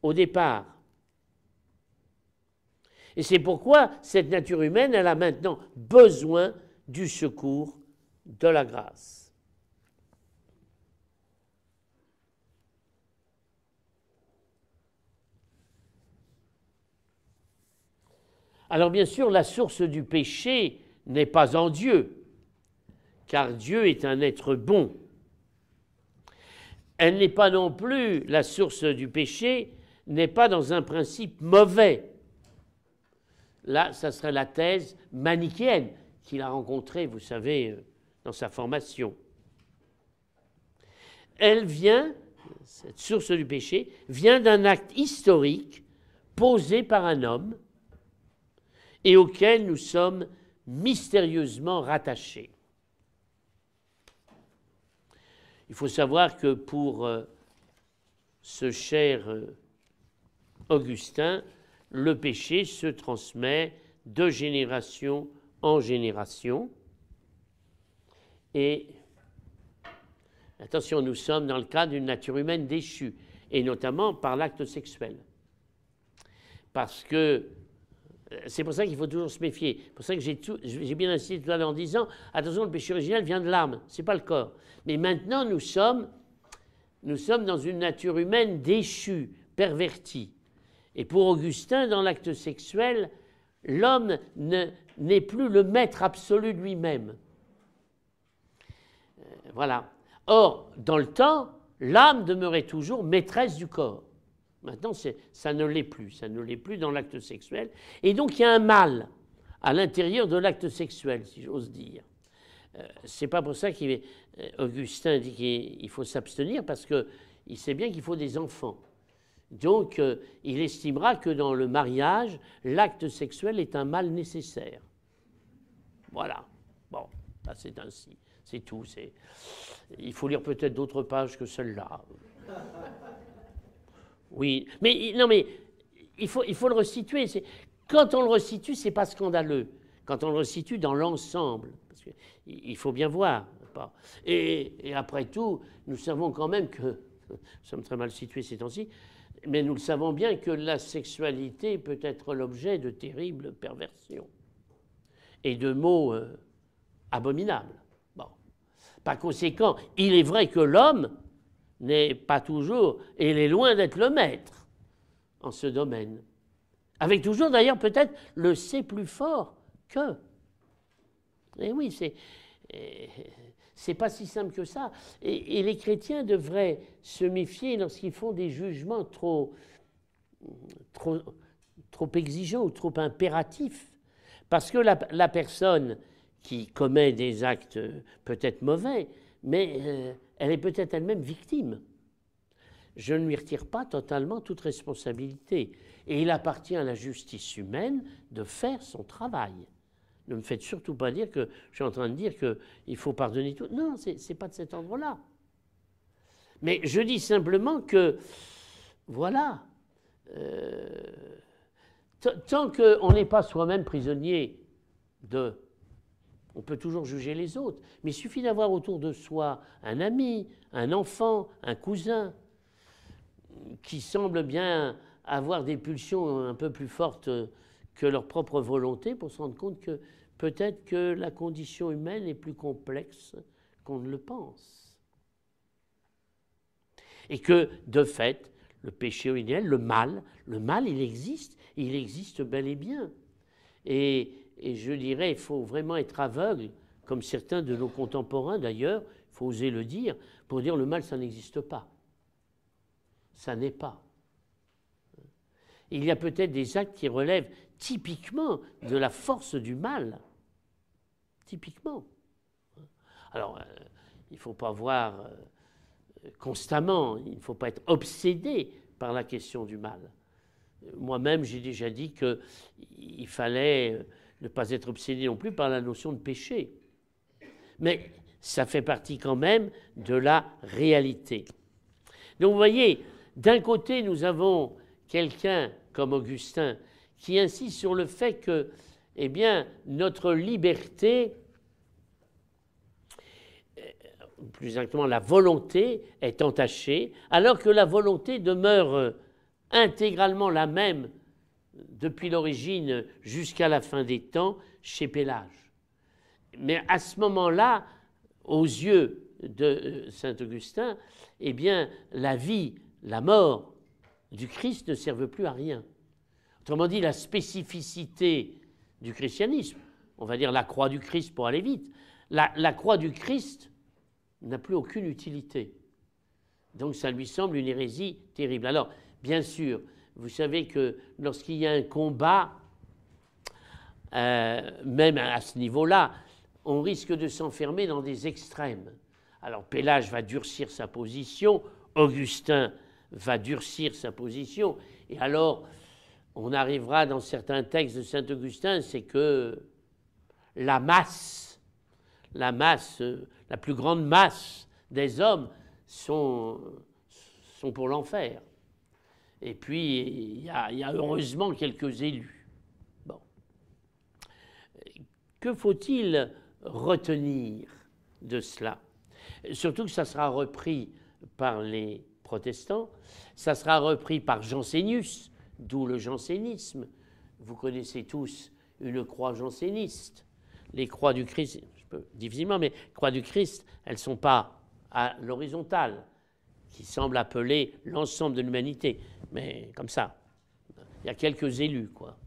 au départ. Et c'est pourquoi cette nature humaine, elle a maintenant besoin du secours de la grâce. Alors bien sûr, la source du péché n'est pas en Dieu, car Dieu est un être bon. Elle n'est pas non plus, la source du péché n'est pas dans un principe mauvais. Là, ça serait la thèse manichéenne qu'il a rencontrée, vous savez, euh, dans sa formation. Elle vient, cette source du péché, vient d'un acte historique posé par un homme et auquel nous sommes mystérieusement rattachés. Il faut savoir que pour euh, ce cher euh, Augustin, le péché se transmet de génération en génération. Et attention, nous sommes dans le cas d'une nature humaine déchue, et notamment par l'acte sexuel. Parce que c'est pour ça qu'il faut toujours se méfier. C'est pour ça que j'ai bien insisté tout à l'heure en disant attention, le péché originel vient de l'âme, ce n'est pas le corps. Mais maintenant, nous sommes, nous sommes dans une nature humaine déchue, pervertie. Et pour Augustin, dans l'acte sexuel, l'homme n'est plus le maître absolu de lui-même. Euh, voilà. Or, dans le temps, l'âme demeurait toujours maîtresse du corps. Maintenant, ça ne l'est plus, ça ne l'est plus dans l'acte sexuel. Et donc, il y a un mal à l'intérieur de l'acte sexuel, si j'ose dire. Euh, c'est pas pour ça qu'Augustin euh, dit qu'il faut s'abstenir, parce qu'il sait bien qu'il faut des enfants. Donc, euh, il estimera que dans le mariage, l'acte sexuel est un mal nécessaire. Voilà. Bon, c'est ainsi. C'est tout. Il faut lire peut-être d'autres pages que celle-là. Oui, mais non, mais il faut, il faut le resituer. Quand on le restitue, c'est pas scandaleux. Quand on le resitue dans l'ensemble, parce qu'il faut bien voir. Et, et, après tout, nous savons quand même que, nous sommes très mal situés ces temps-ci, mais nous le savons bien que la sexualité peut être l'objet de terribles perversions et de mots euh, abominables. Bon. Par conséquent, il est vrai que l'homme n'est pas toujours, et il est loin d'être le maître en ce domaine. Avec toujours d'ailleurs peut-être le c'est plus fort que. Et eh oui, c'est eh, c'est pas si simple que ça. Et, les chrétiens devraient se méfier lorsqu'ils font des jugements trop, trop, trop exigeants ou trop impératifs. Parce que la, personne qui commet des actes peut-être mauvais, mais euh, elle est peut-être elle-même victime. Je ne lui retire pas totalement toute responsabilité. Et il appartient à la justice humaine de faire son travail. Ne me faites surtout pas dire que je suis en train de dire qu'il faut pardonner tout. Non, ce n'est pas de cet ordre-là. Mais je dis simplement que, voilà, euh, tant qu'on n'est pas soi-même prisonnier de on peut toujours juger les autres, mais il suffit d'avoir autour de soi un ami, un enfant, un cousin, qui semble bien avoir des pulsions un peu plus fortes que leur propre volonté pour se rendre compte que peut-être que la condition humaine est plus complexe qu'on ne le pense. Et que, de fait, le péché originel, le mal, le mal, il existe, il existe bel et bien. Et et je dirais, il faut vraiment être aveugle, comme certains de nos contemporains d'ailleurs, il faut oser le dire, pour dire le mal, ça n'existe pas. Ça n'est pas. Il y a peut-être des actes qui relèvent typiquement de la force du mal. Typiquement. Alors, euh, il ne faut pas voir euh, constamment, il ne faut pas être obsédé par la question du mal. Moi-même, j'ai déjà dit qu'il fallait euh, ne pas être obsédé non plus par la notion de péché. Mais ça fait partie quand même de la réalité. Donc vous voyez, d'un côté, nous avons quelqu'un comme Augustin qui insiste sur le fait que, eh bien, notre liberté, euh, plus exactement la volonté, est entachée, alors que la volonté demeure intégralement la même depuis l'origine jusqu'à la fin des temps chez Pélage. Mais à ce moment-là, aux yeux de euh, Saint Augustin, eh bien, la vie, la mort du Christ ne servent plus à rien. Autrement dit, la spécificité du christianisme, on va dire la croix du Christ pour aller vite, la, la croix du Christ n'a plus aucune utilité. Donc ça lui semble une hérésie terrible. Alors, bien sûr, vous savez que lorsqu'il y a un combat, euh, même à ce niveau-là, on risque de s'enfermer dans des extrêmes. Alors Pélage va durcir sa position, Augustin va durcir sa position, et alors on arrivera dans certains textes de Saint Augustin, c'est que la masse, la masse, la plus grande masse des hommes sont, sont pour l'enfer. Et puis, il y, a, heureusement quelques élus. Bon. Que faut-il retenir de cela? Surtout que ça sera repris par les protestants, ça sera repris par Jansénius, d'où le jansénisme. Vous connaissez tous une croix janséniste. Les croix du Christ, je peux difficilement, mais croix du Christ, elles ne sont pas à l'horizontale, qui semble appeler l'ensemble de l'humanité. Mais comme ça, il y a quelques élus, quoi.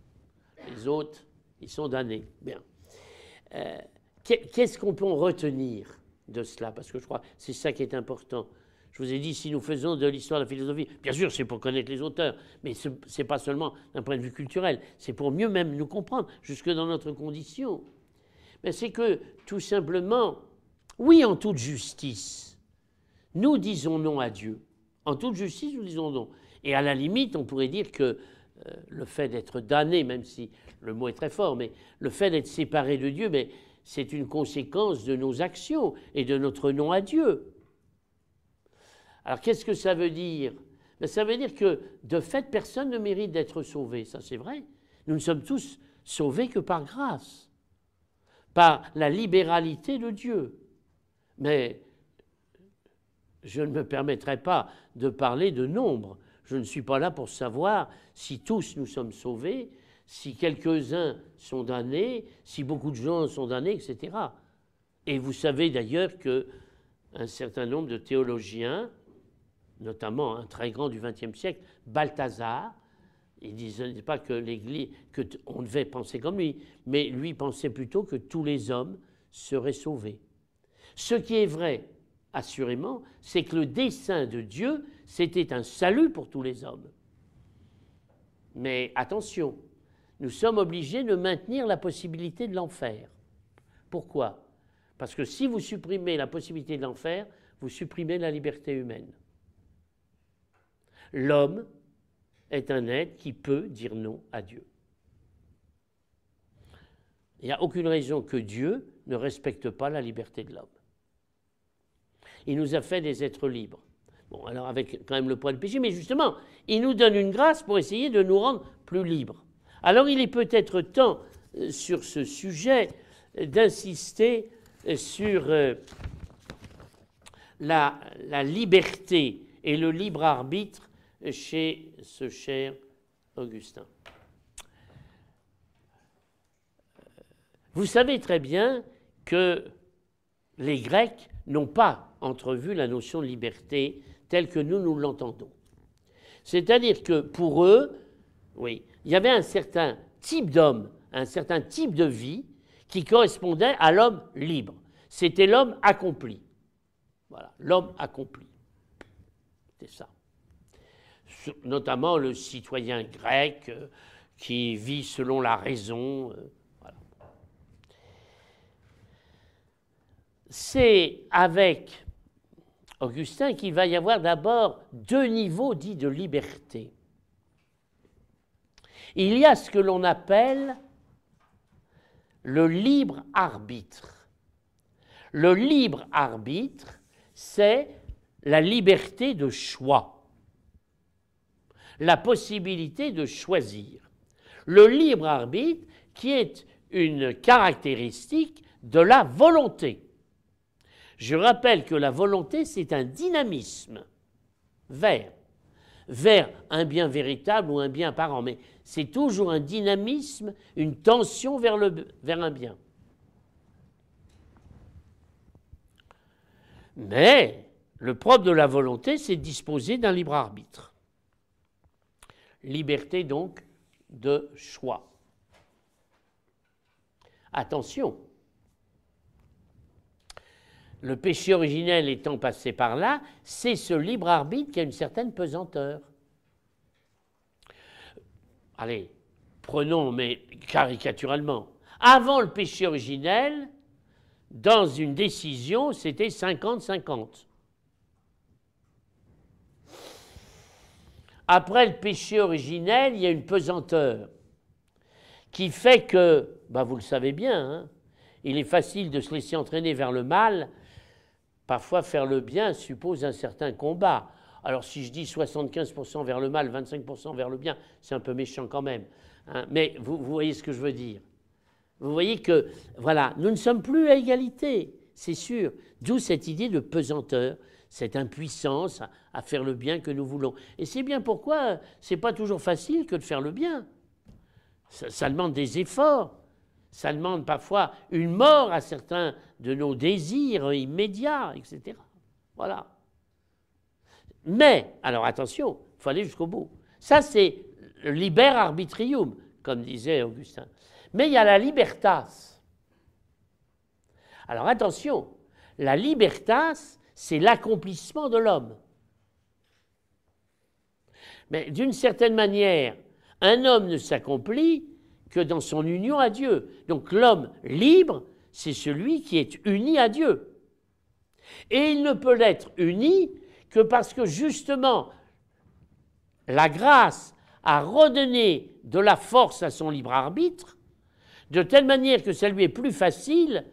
Les autres, ils sont damnés. Bien. Euh, qu'est-ce qu'on peut retenir de cela? Parce que je crois que c'est ça qui est important. Je vous ai dit, si nous faisons de l'histoire de la philosophie, bien sûr, c'est pour connaître les auteurs, mais ce n'est pas seulement d'un point de vue culturel, c'est pour mieux même nous comprendre, jusque dans notre condition. Mais c'est que, tout simplement, oui, en toute justice, nous disons non à Dieu. En toute justice, nous disons non. Et à la limite, on pourrait dire que euh, le fait d'être damné, même si le mot est très fort, mais le fait d'être séparé de Dieu, mais c'est une conséquence de nos actions et de notre non à Dieu. Alors qu'est-ce que ça veut dire? Ben, Ça veut dire que de fait, personne ne mérite d'être sauvé, ça c'est vrai. Nous ne sommes tous sauvés que par grâce, par la libéralité de Dieu. Mais je ne me permettrai pas de parler de nombre. Je ne suis pas là pour savoir si tous nous sommes sauvés, si quelques-uns sont damnés, si beaucoup de gens sont damnés, etc. Et vous savez d'ailleurs que un certain nombre de théologiens notamment un très grand du XXe siècle, Balthazar. Il ne disait pas que l'Église, que on devait penser comme lui, mais lui pensait plutôt que tous les hommes seraient sauvés. Ce qui est vrai, assurément, c'est que le dessein de Dieu, c'était un salut pour tous les hommes. Mais attention, nous sommes obligés de maintenir la possibilité de l'enfer. Pourquoi? Parce que si vous supprimez la possibilité de l'enfer, vous supprimez la liberté humaine. L'homme est un être qui peut dire non à Dieu. Il n'y a aucune raison que Dieu ne respecte pas la liberté de l'homme. Il nous a fait des êtres libres. Bon, alors avec quand même le poids du péché, mais justement, il nous donne une grâce pour essayer de nous rendre plus libres. Alors il est peut-être temps euh, sur ce sujet d'insister euh, sur euh, la, la liberté et le libre arbitre chez ce cher Augustin. Vous savez très bien que les Grecs n'ont pas entrevu la notion de liberté telle que nous, nous l'entendons. C'est-à-dire que pour eux, oui, il y avait un certain type d'homme, un certain type de vie qui correspondait à l'homme libre. C'était l'homme accompli. Voilà, l'homme accompli. C'est ça notamment le citoyen grec euh, qui vit selon la raison. Euh, C'est avec Augustin qu'il va y avoir d'abord deux niveaux dits de liberté. Il y a ce que l'on appelle le libre arbitre. Le libre arbitre, c'est la liberté de choix la possibilité de choisir. Le libre arbitre qui est une caractéristique de la volonté. Je rappelle que la volonté, c'est un dynamisme vers, vers un bien véritable ou un bien apparent, mais c'est toujours un dynamisme, une tension vers, vers un bien. Mais le propre de la volonté, c'est disposer d'un libre arbitre. Liberté donc de choix. Attention, le péché originel étant passé par là, c'est ce libre arbitre qui a une certaine pesanteur. Allez, prenons, mais caricaturalement. Avant le péché originel, dans une décision, c'était 50-50. Après le péché originel, il y a une pesanteur qui fait que, bah vous le savez bien, hein, il est facile de se laisser entraîner vers le mal. Parfois, faire le bien suppose un certain combat. Alors, si je dis 75% vers le mal, 25% vers le bien, c'est un peu méchant quand même. Hein. mais vous, voyez ce que je veux dire. Vous voyez que, voilà, nous ne sommes plus à égalité, c'est sûr. D'où cette idée de pesanteur, cette impuissance à, faire le bien que nous voulons. Et c'est bien pourquoi c'est pas toujours facile que de faire le bien. Ça, demande des efforts. Ça demande parfois une mort à certains de nos désirs immédiats, etc. Voilà. Mais, alors attention, il faut aller jusqu'au bout. Ça, c'est le liber arbitrium, comme disait Augustin. Mais il y a la libertas. Alors attention, la libertas, c'est l'accomplissement de l'homme. Mais d'une certaine manière, un homme ne s'accomplit que dans son union à Dieu. Donc l'homme libre, c'est celui qui est uni à Dieu. Et il ne peut l'être uni que parce que justement, la grâce a redonné de la force à son libre arbitre de telle manière que ça lui est plus facile,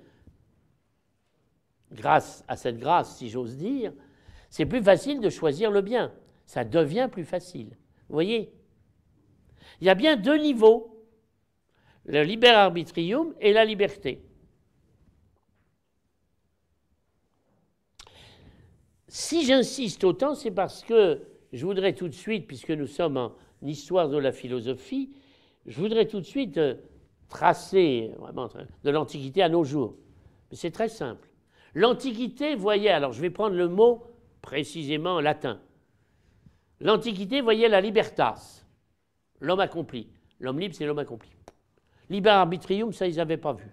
grâce à cette grâce, si j'ose dire, c'est plus facile de choisir le bien. Ça devient plus facile. Vous voyez? Il y a bien deux niveaux, le liber arbitrium et la liberté. Si j'insiste autant, c'est parce que je voudrais tout de suite, puisque nous sommes en histoire de la philosophie, je voudrais tout de suite euh, tracer vraiment de l'Antiquité à nos jours. Mais c'est très simple. L'Antiquité voyait, alors je vais prendre le mot précisément latin. L'Antiquité voyait la libertas, l'homme accompli. L'homme libre, c'est l'homme accompli. Liber arbitrium, ça, ils n'avaient pas vu.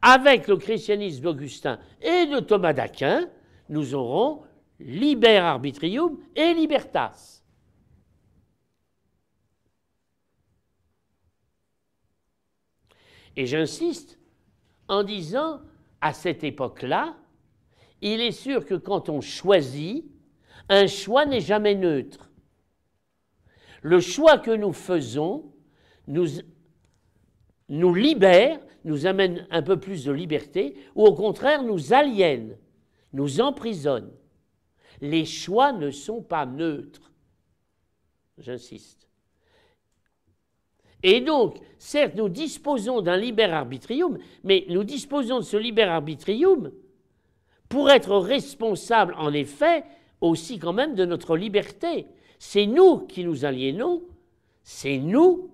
Avec le christianisme d'Augustin et de Thomas d'Aquin, nous aurons liber arbitrium et libertas. Et j'insiste en disant, à cette époque-là, il est sûr que quand on choisit, un choix n'est jamais neutre. Le choix que nous faisons nous, libère, nous amène un peu plus de liberté, ou au contraire nous aliène, nous emprisonne. Les choix ne sont pas neutres. J'insiste. Et donc, certes, nous disposons d'un liber arbitrium, mais nous disposons de ce liber arbitrium pour être responsables, en effet, aussi quand même de notre liberté. C'est nous qui nous aliénons, c'est nous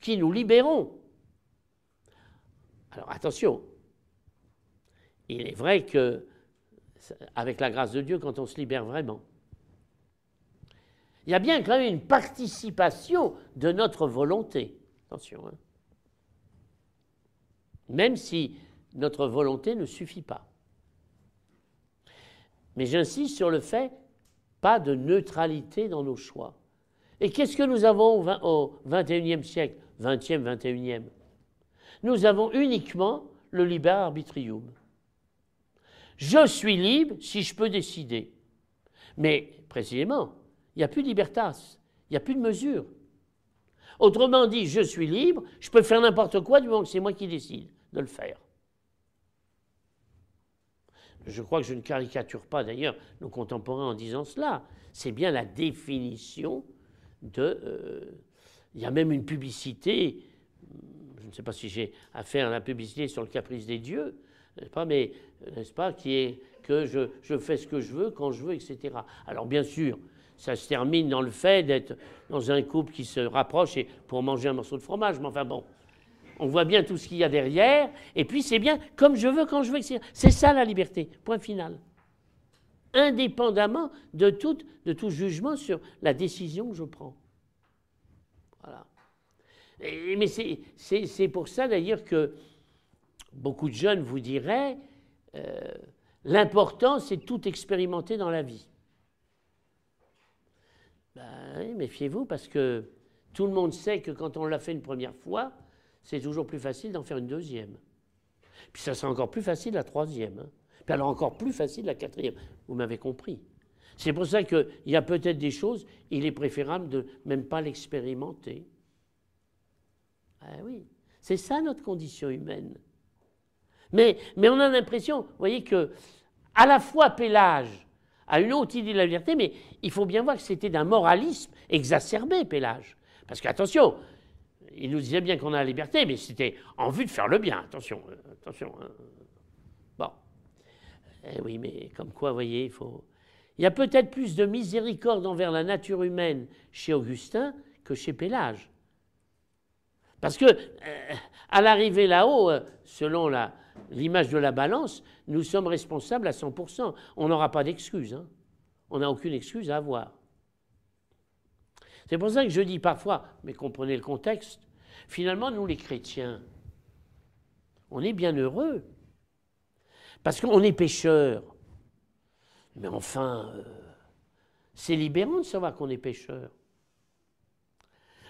qui nous libérons. Alors attention, il est vrai que, avec la grâce de Dieu, quand on se libère vraiment, il y a bien quand même une participation de notre volonté. Attention. Hein. Même si notre volonté ne suffit pas. Mais j'insiste sur le fait, pas de neutralité dans nos choix. Et qu'est-ce que nous avons au XXIe siècle? 20e, 21e Nous avons uniquement le liber arbitrium. Je suis libre si je peux décider. Mais précisément, il n'y a plus de libertas, il n'y a plus de mesure. Autrement dit, je suis libre, je peux faire n'importe quoi du moment que c'est moi qui décide de le faire. Je crois que je ne caricature pas d'ailleurs nos contemporains en disant cela. C'est bien la définition de... Euh, il y a même une publicité, je ne sais pas si j'ai à faire la publicité sur le caprice des dieux, n'est-ce pas, mais n'est-ce pas, qui est que je, je fais ce que je veux, quand je veux, etc. Alors bien sûr, ça se termine dans le fait d'être dans un couple qui se rapproche et pour manger un morceau de fromage. Mais enfin bon, on voit bien tout ce qu'il y a derrière. Et puis c'est bien comme je veux, quand je veux. C'est ça la liberté. Point final. Indépendamment de tout, de tout jugement sur la décision que je prends. Voilà. mais c'est pour ça d'ailleurs que beaucoup de jeunes vous diraient euh, l'important, c'est tout expérimenter dans la vie. Ben, méfiez-vous parce que tout le monde sait que quand on l'a fait une première fois, c'est toujours plus facile d'en faire une deuxième. Puis ça sera encore plus facile la troisième. Hein. Puis alors encore plus facile la quatrième. Vous m'avez compris. C'est pour ça qu'il y a peut-être des choses, il est préférable de même pas l'expérimenter. Ah oui, c'est ça notre condition humaine. Mais, on a l'impression, vous voyez, que à la fois Pélage a une haute idée de la liberté, mais il faut bien voir que c'était d'un moralisme exacerbé, Pélage. Parce qu'attention, il nous disait bien qu'on a la liberté, mais c'était en vue de faire le bien. Attention, euh, attention. Hein. Bon. Eh oui, mais comme quoi, vous voyez, il faut. Il y a peut-être plus de miséricorde envers la nature humaine chez Augustin que chez Pélage. Parce que, euh, à l'arrivée là-haut, euh, selon l'image de la balance, nous sommes responsables à 100%. On n'aura pas d'excuse. Hein. On n'a aucune excuse à avoir. C'est pour ça que je dis parfois, mais comprenez le contexte, finalement, nous les chrétiens, on est bien heureux. Parce qu'on est pécheurs. Mais enfin, euh, c'est libérant de savoir qu'on est pécheur.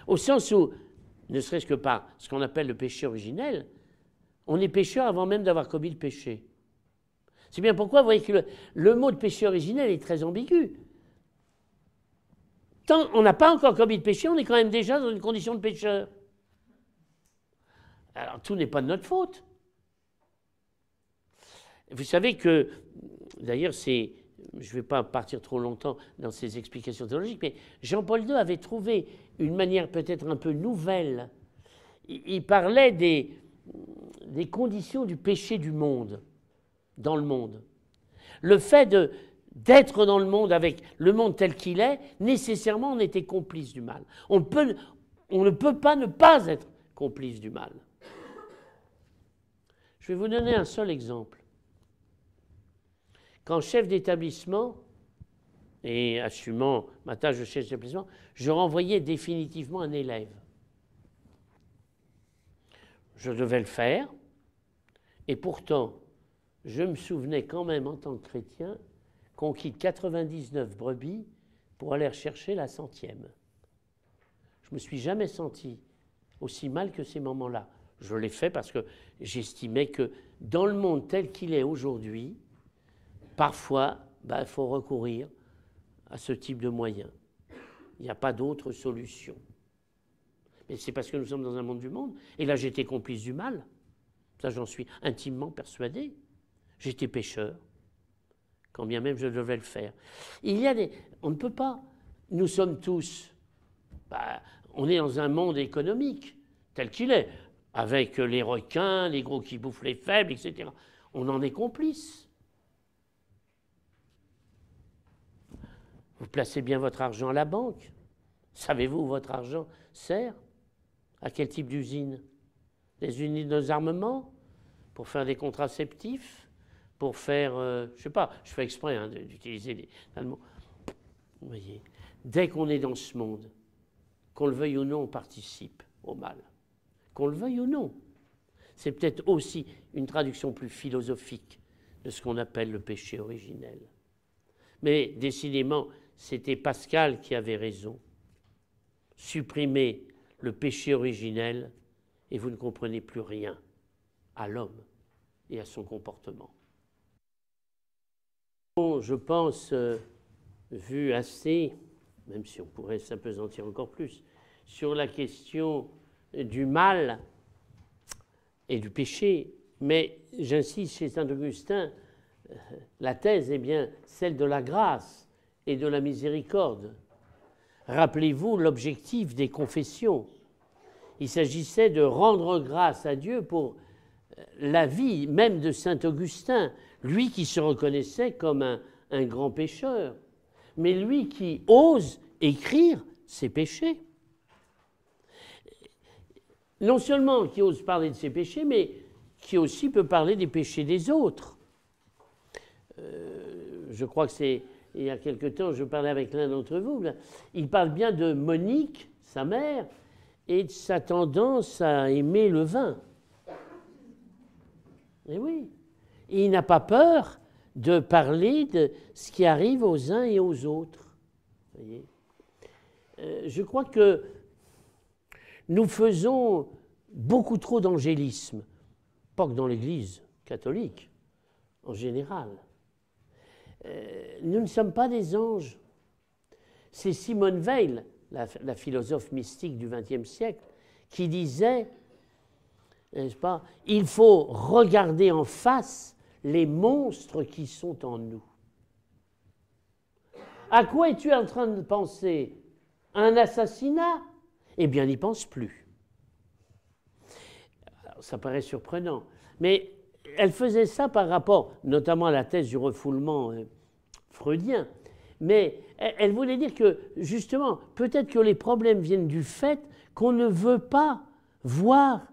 Au sens où, ne serait-ce que par ce qu'on appelle le péché originel, on est pécheur avant même d'avoir commis le péché. C'est bien pourquoi vous voyez que le mot de péché originel est très ambigu on n'a pas encore commis de péché, on est quand même déjà dans une condition de pécheur. Alors tout n'est pas de notre faute. Vous savez que, d'ailleurs, c'est, je ne vais pas partir trop longtemps dans ces explications théologiques, mais Jean-Paul II avait trouvé une manière peut-être un peu nouvelle. Il, parlait des, des conditions du péché du monde, dans le monde. Le fait d'être dans le monde avec le monde tel qu'il est, nécessairement on était complice du mal. On, on ne peut pas ne pas être complice du mal. Je vais vous donner un seul exemple. Quand chef d'établissement, et assumant ma tâche de chef d'établissement, je renvoyais définitivement un élève. Je devais le faire, et pourtant, je me souvenais quand même en tant que chrétien qu'on quitte 99 brebis pour aller chercher la centième. Je me suis jamais senti aussi mal que ces moments-là. Je l'ai fait parce que j'estimais que dans le monde tel qu'il est aujourd'hui, parfois, bah, il faut recourir à ce type de moyens. Il n'y a pas d'autre solution. Mais c'est parce que nous sommes dans un monde du monde. Et là, j'étais complice du mal. Ça, j'en suis intimement persuadé. J'étais pécheur quand bien même je devais le faire. Il y a des. On ne peut pas. Nous sommes tous. Bah, on est dans un monde économique tel qu'il est, avec les requins, les gros qui bouffent les faibles, etc. On en est complice. Vous placez bien votre argent à la banque. Savez-vous où votre argent sert? À quel type d'usine? Des unités d'armement Pour faire des contraceptifs pour faire, euh, je sais pas, je fais exprès hein, d'utiliser les Allemands. Vous voyez, dès qu'on est dans ce monde, qu'on le veuille ou non, on participe au mal. Qu'on le veuille ou non. C'est peut-être aussi une traduction plus philosophique de ce qu'on appelle le péché originel. Mais décidément, c'était Pascal qui avait raison. Supprimez le péché originel et vous ne comprenez plus rien à l'homme et à son comportement je pense, euh, vu assez, même si on pourrait s'apesantir encore plus, sur la question du mal et du péché, mais j'insiste chez Saint Augustin, euh, la thèse est bien celle de la grâce et de la miséricorde. Rappelez-vous l'objectif des confessions. Il s'agissait de rendre grâce à Dieu pour euh, la vie même de Saint Augustin, lui qui se reconnaissait comme un, grand pécheur, mais lui qui ose écrire ses péchés. Non seulement qui ose parler de ses péchés, mais qui aussi peut parler des péchés des autres. Euh, je crois que c'est il y a quelque temps, je parlais avec l'un d'entre vous, il parle bien de Monique, sa mère, et de sa tendance à aimer le vin. Eh oui, il n'a pas peur de parler de ce qui arrive aux uns et aux autres. Euh, je crois que nous faisons beaucoup trop d'angélisme, pas que dans l'Église catholique, en général. Euh, nous ne sommes pas des anges. C'est Simone Weil, la, philosophe mystique du XXe siècle, qui disait, n'est-ce pas, il faut regarder en face les monstres qui sont en nous. À quoi es-tu en train de penser? Un assassinat? Eh bien, n'y pense plus. ça paraît surprenant. Mais elle faisait ça par rapport notamment à la thèse du refoulement euh, freudien. Mais elle voulait dire que, justement, peut-être que les problèmes viennent du fait qu'on ne veut pas voir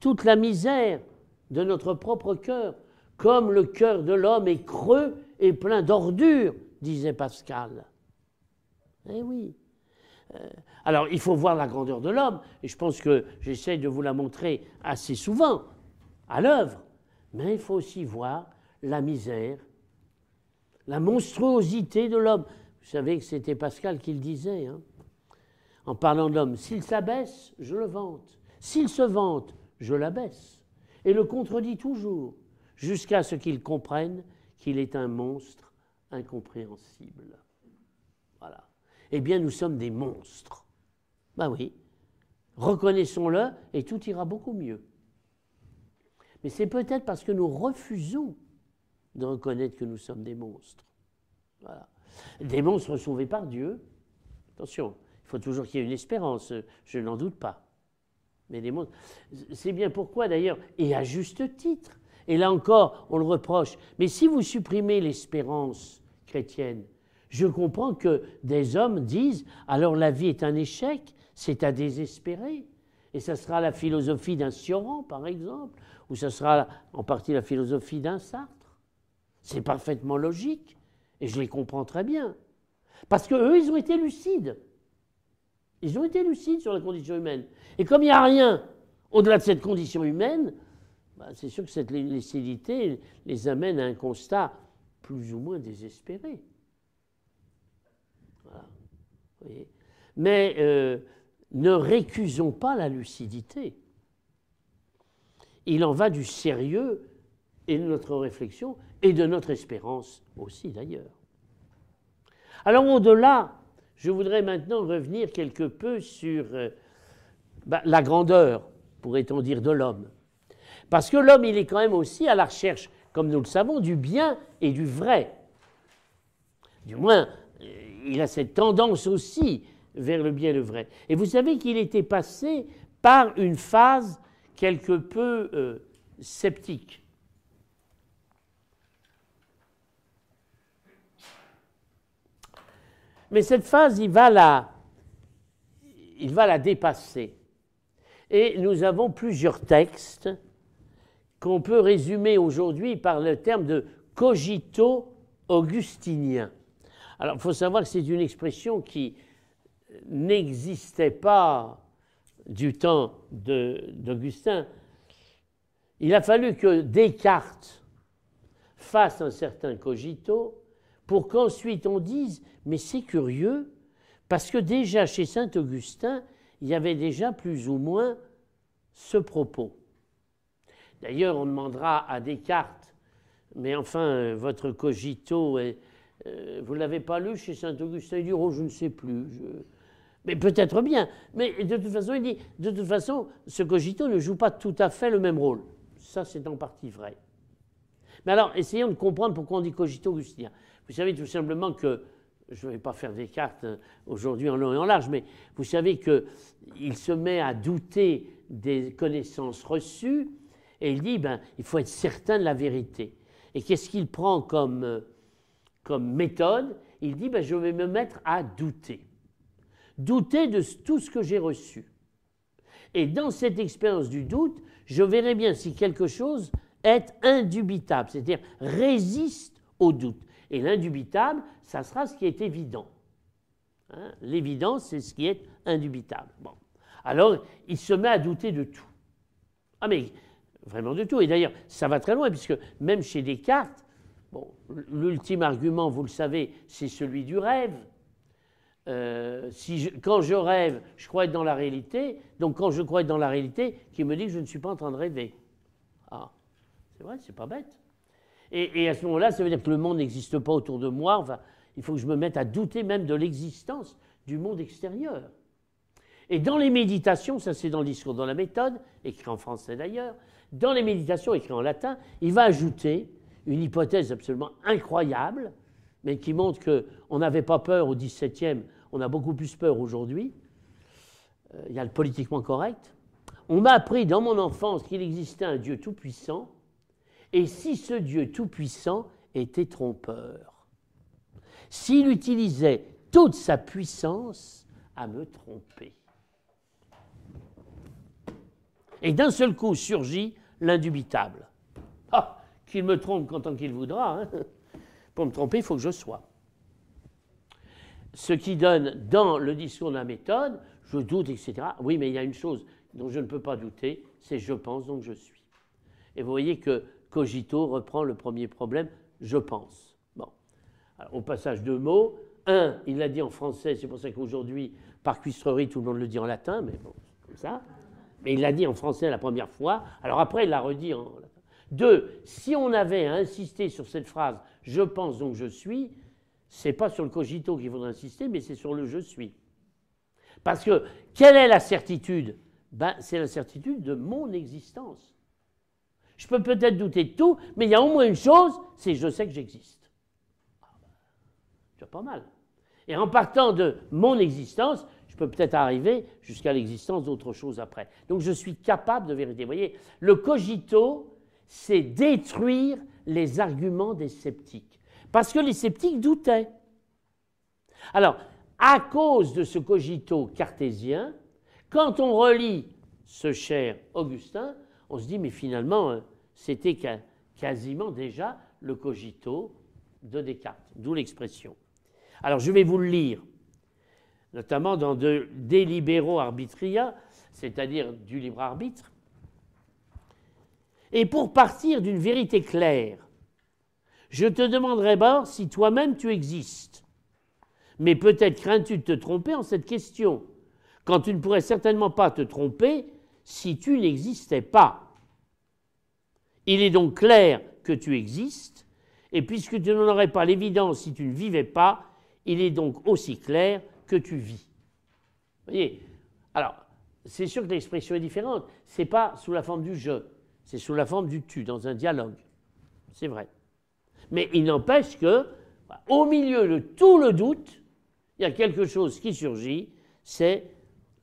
toute la misère de notre propre cœur, comme le cœur de l'homme est creux et plein d'ordures, disait Pascal. Eh oui. Euh, alors, il faut voir la grandeur de l'homme, et je pense que j'essaie de vous la montrer assez souvent à l'œuvre, mais il faut aussi voir la misère, la monstruosité de l'homme. Vous savez que c'était Pascal qui le disait, hein, en parlant de l'homme. S'il s'abaisse, je le vante. S'il se vante, je l'abaisse. Et le contredit toujours jusqu'à ce qu'il comprenne qu'il est un monstre incompréhensible. Voilà. Eh bien, nous sommes des monstres. Ben oui. Reconnaissons-le et tout ira beaucoup mieux. Mais c'est peut-être parce que nous refusons de reconnaître que nous sommes des monstres. Voilà. Des monstres sauvés par Dieu. Attention, il faut toujours qu'il y ait une espérance, je n'en doute pas. Mais des monstres. C'est bien pourquoi d'ailleurs, et à juste titre, et là encore, on le reproche. Mais si vous supprimez l'espérance chrétienne, je comprends que des hommes disent alors la vie est un échec, c'est à désespérer. Et ça sera la philosophie d'un Sioran, par exemple, ou ça sera en partie la philosophie d'un Sartre. C'est parfaitement logique, et je les comprends très bien. Parce qu'eux, ils ont été lucides. Ils ont été lucides sur la condition humaine. Et comme il n'y a rien au-delà de cette condition humaine, bah, c'est sûr que cette lucidité les amène à un constat plus ou moins désespéré. Mais euh, ne récusons pas la lucidité. Il en va du sérieux et de notre réflexion et de notre espérance aussi d'ailleurs. Alors au-delà, je voudrais maintenant revenir quelque peu sur euh, bah, la grandeur, pourrait-on dire, de l'homme. Parce que l'homme, il est quand même aussi à la recherche, comme nous le savons, du bien et du vrai. Du moins, euh, il a cette tendance aussi vers le bien et le vrai. Et vous savez qu'il était passé par une phase quelque peu euh, sceptique. Mais cette phase, il va la, il va la dépasser. Et nous avons plusieurs textes qu'on peut résumer aujourd'hui par le terme de cogito augustinien. Alors, il faut savoir que c'est une expression qui n'existait pas du temps d'Augustin. Il a fallu que Descartes fasse un certain cogito pour qu'ensuite on dise, mais c'est curieux, parce que déjà chez Saint Augustin, il y avait déjà plus ou moins ce propos. D'ailleurs, on demandera à Descartes, mais enfin, euh, votre cogito, euh, vous ne l'avez pas lu chez Saint-Augustin? Il dit, oh, je ne sais plus. Mais peut-être bien. Mais de toute façon, il dit, de toute façon, ce cogito ne joue pas tout à fait le même rôle. Ça, c'est en partie vrai. Mais alors, essayons de comprendre pourquoi on dit cogito augustinien. Vous savez tout simplement que, je ne vais pas faire Descartes euh, aujourd'hui en long et en large, mais vous savez qu'il se met à douter des connaissances reçues et il dit, ben, il faut être certain de la vérité. Et qu'est-ce qu'il prend comme, euh, comme méthode? Il dit, ben, je vais me mettre à douter. Douter de tout ce que j'ai reçu. Et dans cette expérience du doute, je verrai bien si quelque chose est indubitable, c'est-à-dire résiste au doute. Et l'indubitable, ça sera ce qui est évident. Hein, l'évidence, c'est ce qui est indubitable. Bon. Alors, il se met à douter de tout. Ah mais vraiment du tout. Et d'ailleurs, ça va très loin, puisque même chez Descartes, bon, l'ultime argument, vous le savez, c'est celui du rêve. Euh, quand je rêve, je crois être dans la réalité. Donc quand je crois être dans la réalité, qui me dit que je ne suis pas en train de rêver. Ah, c'est vrai, c'est pas bête. Et, à ce moment-là, ça veut dire que le monde n'existe pas autour de moi. Il faut que je me mette à douter même de l'existence du monde extérieur. Et dans les méditations, ça c'est dans le discours dans la méthode, écrit en français d'ailleurs, dans les méditations écrit en latin, il va ajouter une hypothèse absolument incroyable, mais qui montre qu'on n'avait pas peur au XVIIe, on a beaucoup plus peur aujourd'hui. Euh, il y a le politiquement correct. On m'a appris dans mon enfance qu'il existait un Dieu tout-puissant, et si ce Dieu tout-puissant était trompeur, s'il utilisait toute sa puissance à me tromper. Et d'un seul coup surgit l'indubitable. Ah, qu'il me trompe tant qu'il voudra. Hein. Pour me tromper, il faut que je sois. Ce qui donne dans le discours de la méthode, je doute, etc. Oui, mais il y a une chose dont je ne peux pas douter, c'est je pense, donc je suis. Et vous voyez que Cogito reprend le premier problème, je pense. Bon. au passage, deux mots. Un, il l'a dit en français, c'est pour ça qu'aujourd'hui, par cuistrerie, tout le monde le dit en latin, mais bon, comme ça. Mais il l'a dit en français la première fois, alors après, il l'a redit en latin. Deux, si on avait insisté sur cette phrase je pense donc je suis, c'est pas sur le cogito qu'il faudrait insister, mais c'est sur le je suis. Parce que quelle est la certitude? Ben, C'est la certitude de mon existence. Je peux peut-être douter de tout, mais il y a au moins une chose, c'est je sais que j'existe. Ah ben, pas mal. Et en partant de mon existence, je peux peut-être arriver jusqu'à l'existence d'autre chose après. Donc je suis capable de vérité. Vous voyez, le cogito, c'est détruire les arguments des sceptiques. Parce que les sceptiques doutaient. Alors, à cause de ce cogito cartésien, quand on relit ce cher Augustin, on se dit, mais finalement, hein, c'était quasiment déjà le cogito de Descartes, d'où l'expression. Alors, je vais vous le lire, notamment dans de Delibero Arbitria, c'est-à-dire du libre arbitre. Et pour partir d'une vérité claire, je te demanderai d'abord si toi-même tu existes. Mais peut-être crains-tu de te tromper en cette question, quand tu ne pourrais certainement pas te tromper si tu n'existais pas. Il est donc clair que tu existes, et puisque tu n'en aurais pas l'évidence si tu ne vivais pas, il est donc aussi clair que tu vis. Vous voyez Alors, c'est sûr que l'expression est différente. Ce n'est pas sous la forme du je, c'est sous la forme du tu, dans un dialogue. C'est vrai. Mais il n'empêche que, au milieu de tout le doute, il y a quelque chose qui surgit, c'est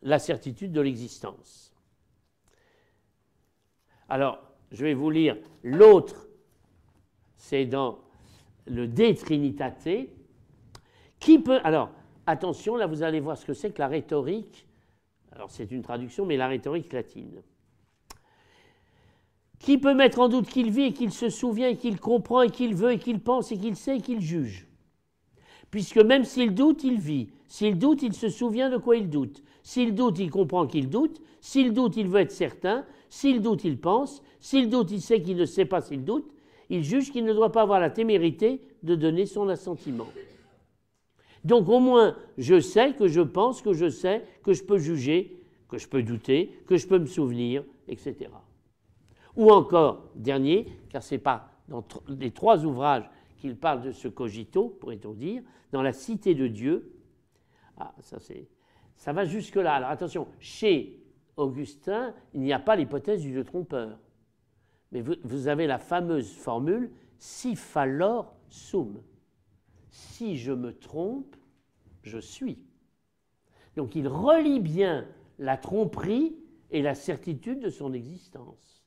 la certitude de l'existence. Alors, je vais vous lire l'autre, c'est dans le De Trinitate, qui peut. Alors, attention, là vous allez voir ce que c'est que la rhétorique. Alors, c'est une traduction, mais la rhétorique latine. Qui peut mettre en doute qu'il vit et qu'il se souvient et qu'il comprend et qu'il veut et qu'il pense et qu'il sait et qu'il juge? Puisque même s'il doute, il vit. S'il doute, il se souvient de quoi il doute. S'il doute, il comprend qu'il doute. S'il doute, il veut être certain. S'il doute, il pense. S'il doute, il sait qu'il ne sait pas s'il doute. Il juge qu'il ne doit pas avoir la témérité de donner son assentiment. Donc au moins, je sais que je pense, que je sais, que je peux juger, que je peux douter, que je peux me souvenir, etc. Ou encore, dernier, car c'est pas dans les trois ouvrages qu'il parle de ce cogito, pourrait-on dire, dans la cité de Dieu. Ah, ça c'est, ça va jusque là. Alors attention, chez Augustin, il n'y a pas l'hypothèse du trompeur, mais vous, avez la fameuse formule si fallor sum. Si je me trompe, je suis. Donc il relie bien la tromperie et la certitude de son existence.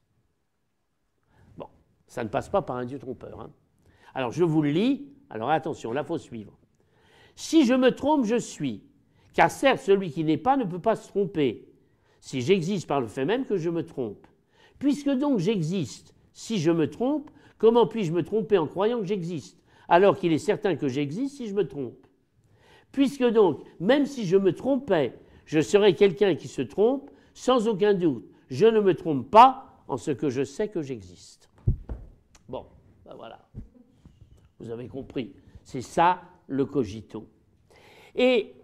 Ça ne passe pas par un Dieu trompeur. Hein. Alors je vous le lis, alors attention, là faut suivre. Si je me trompe, je suis. Car certes, celui qui n'est pas ne peut pas se tromper, si j'existe par le fait même que je me trompe. Puisque donc j'existe, si je me trompe, comment puis-je me tromper en croyant que j'existe, alors qu'il est certain que j'existe si je me trompe? Puisque donc, même si je me trompais, je serais quelqu'un qui se trompe, sans aucun doute, je ne me trompe pas en ce que je sais que j'existe. Bon, ben voilà. Vous avez compris. C'est ça le cogito. Et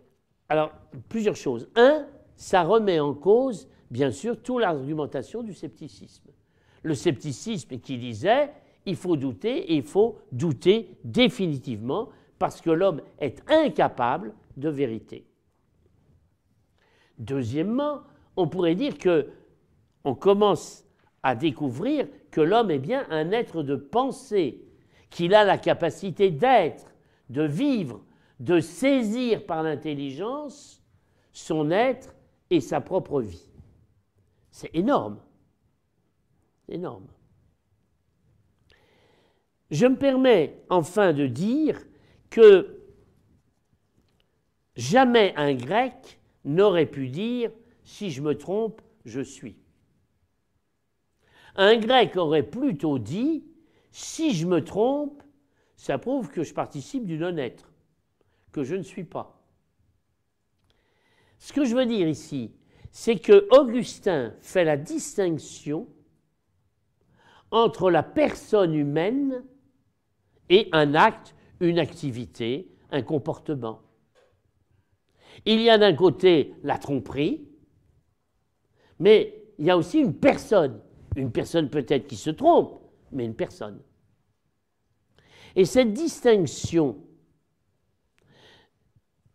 alors, plusieurs choses. Un, ça remet en cause, bien sûr, toute l'argumentation du scepticisme. Le scepticisme qui disait il faut douter et il faut douter définitivement parce que l'homme est incapable de vérité. Deuxièmement, on pourrait dire que on commence à découvrir que l'homme est bien un être de pensée, qu'il a la capacité d'être, de vivre, de saisir par l'intelligence son être et sa propre vie. C'est énorme. Énorme. Je me permets enfin de dire que jamais un grec n'aurait pu dire si je me trompe, je suis. Un grec aurait plutôt dit si je me trompe, ça prouve que je participe du non-être, que je ne suis pas. Ce que je veux dire ici, c'est que Augustin fait la distinction entre la personne humaine et un acte, une activité, un comportement. Il y a d'un côté la tromperie, mais il y a aussi une personne. Une personne peut-être qui se trompe, mais une personne. Et cette distinction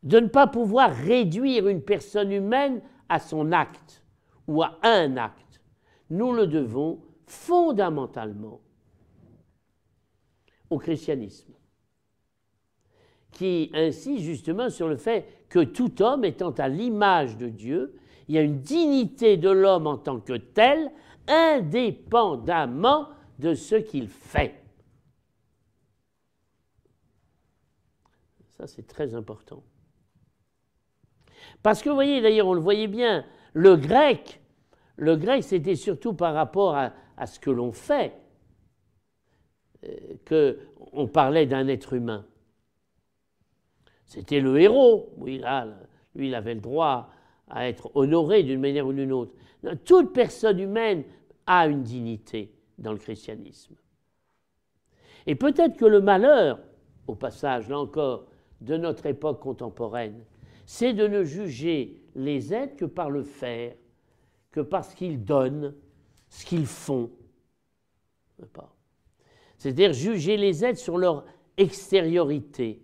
de ne pas pouvoir réduire une personne humaine à son acte ou à un acte, nous le devons fondamentalement au christianisme, qui insiste justement sur le fait que tout homme étant à l'image de Dieu, il y a une dignité de l'homme en tant que tel, indépendamment de ce qu'il fait. Ça, c'est très important. Parce que vous voyez, d'ailleurs, on le voyait bien, le grec, le grec, c'était surtout par rapport à, ce que l'on fait. Euh, qu'on parlait d'un être humain. C'était le héros. Oui, lui, il avait le droit à être honoré d'une manière ou d'une autre. Toute personne humaine a une dignité dans le christianisme. Et peut-être que le malheur, au passage, là encore, de notre époque contemporaine, c'est de ne juger les êtres que par le faire, que par ce qu'ils donnent, ce qu'ils font. C'est-à-dire juger les êtres sur leur extériorité,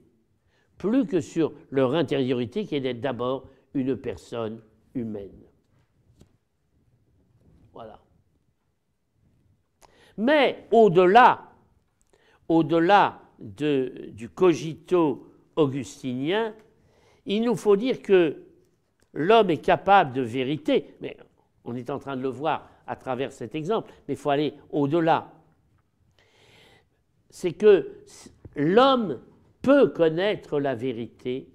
plus que sur leur intériorité qui est d'être d'abord une personne humaine. Voilà. Mais au-delà, au-delà de, du cogito augustinien, il nous faut dire que l'homme est capable de vérité, mais on est en train de le voir à travers cet exemple, mais il faut aller au-delà c'est que l'homme peut connaître la vérité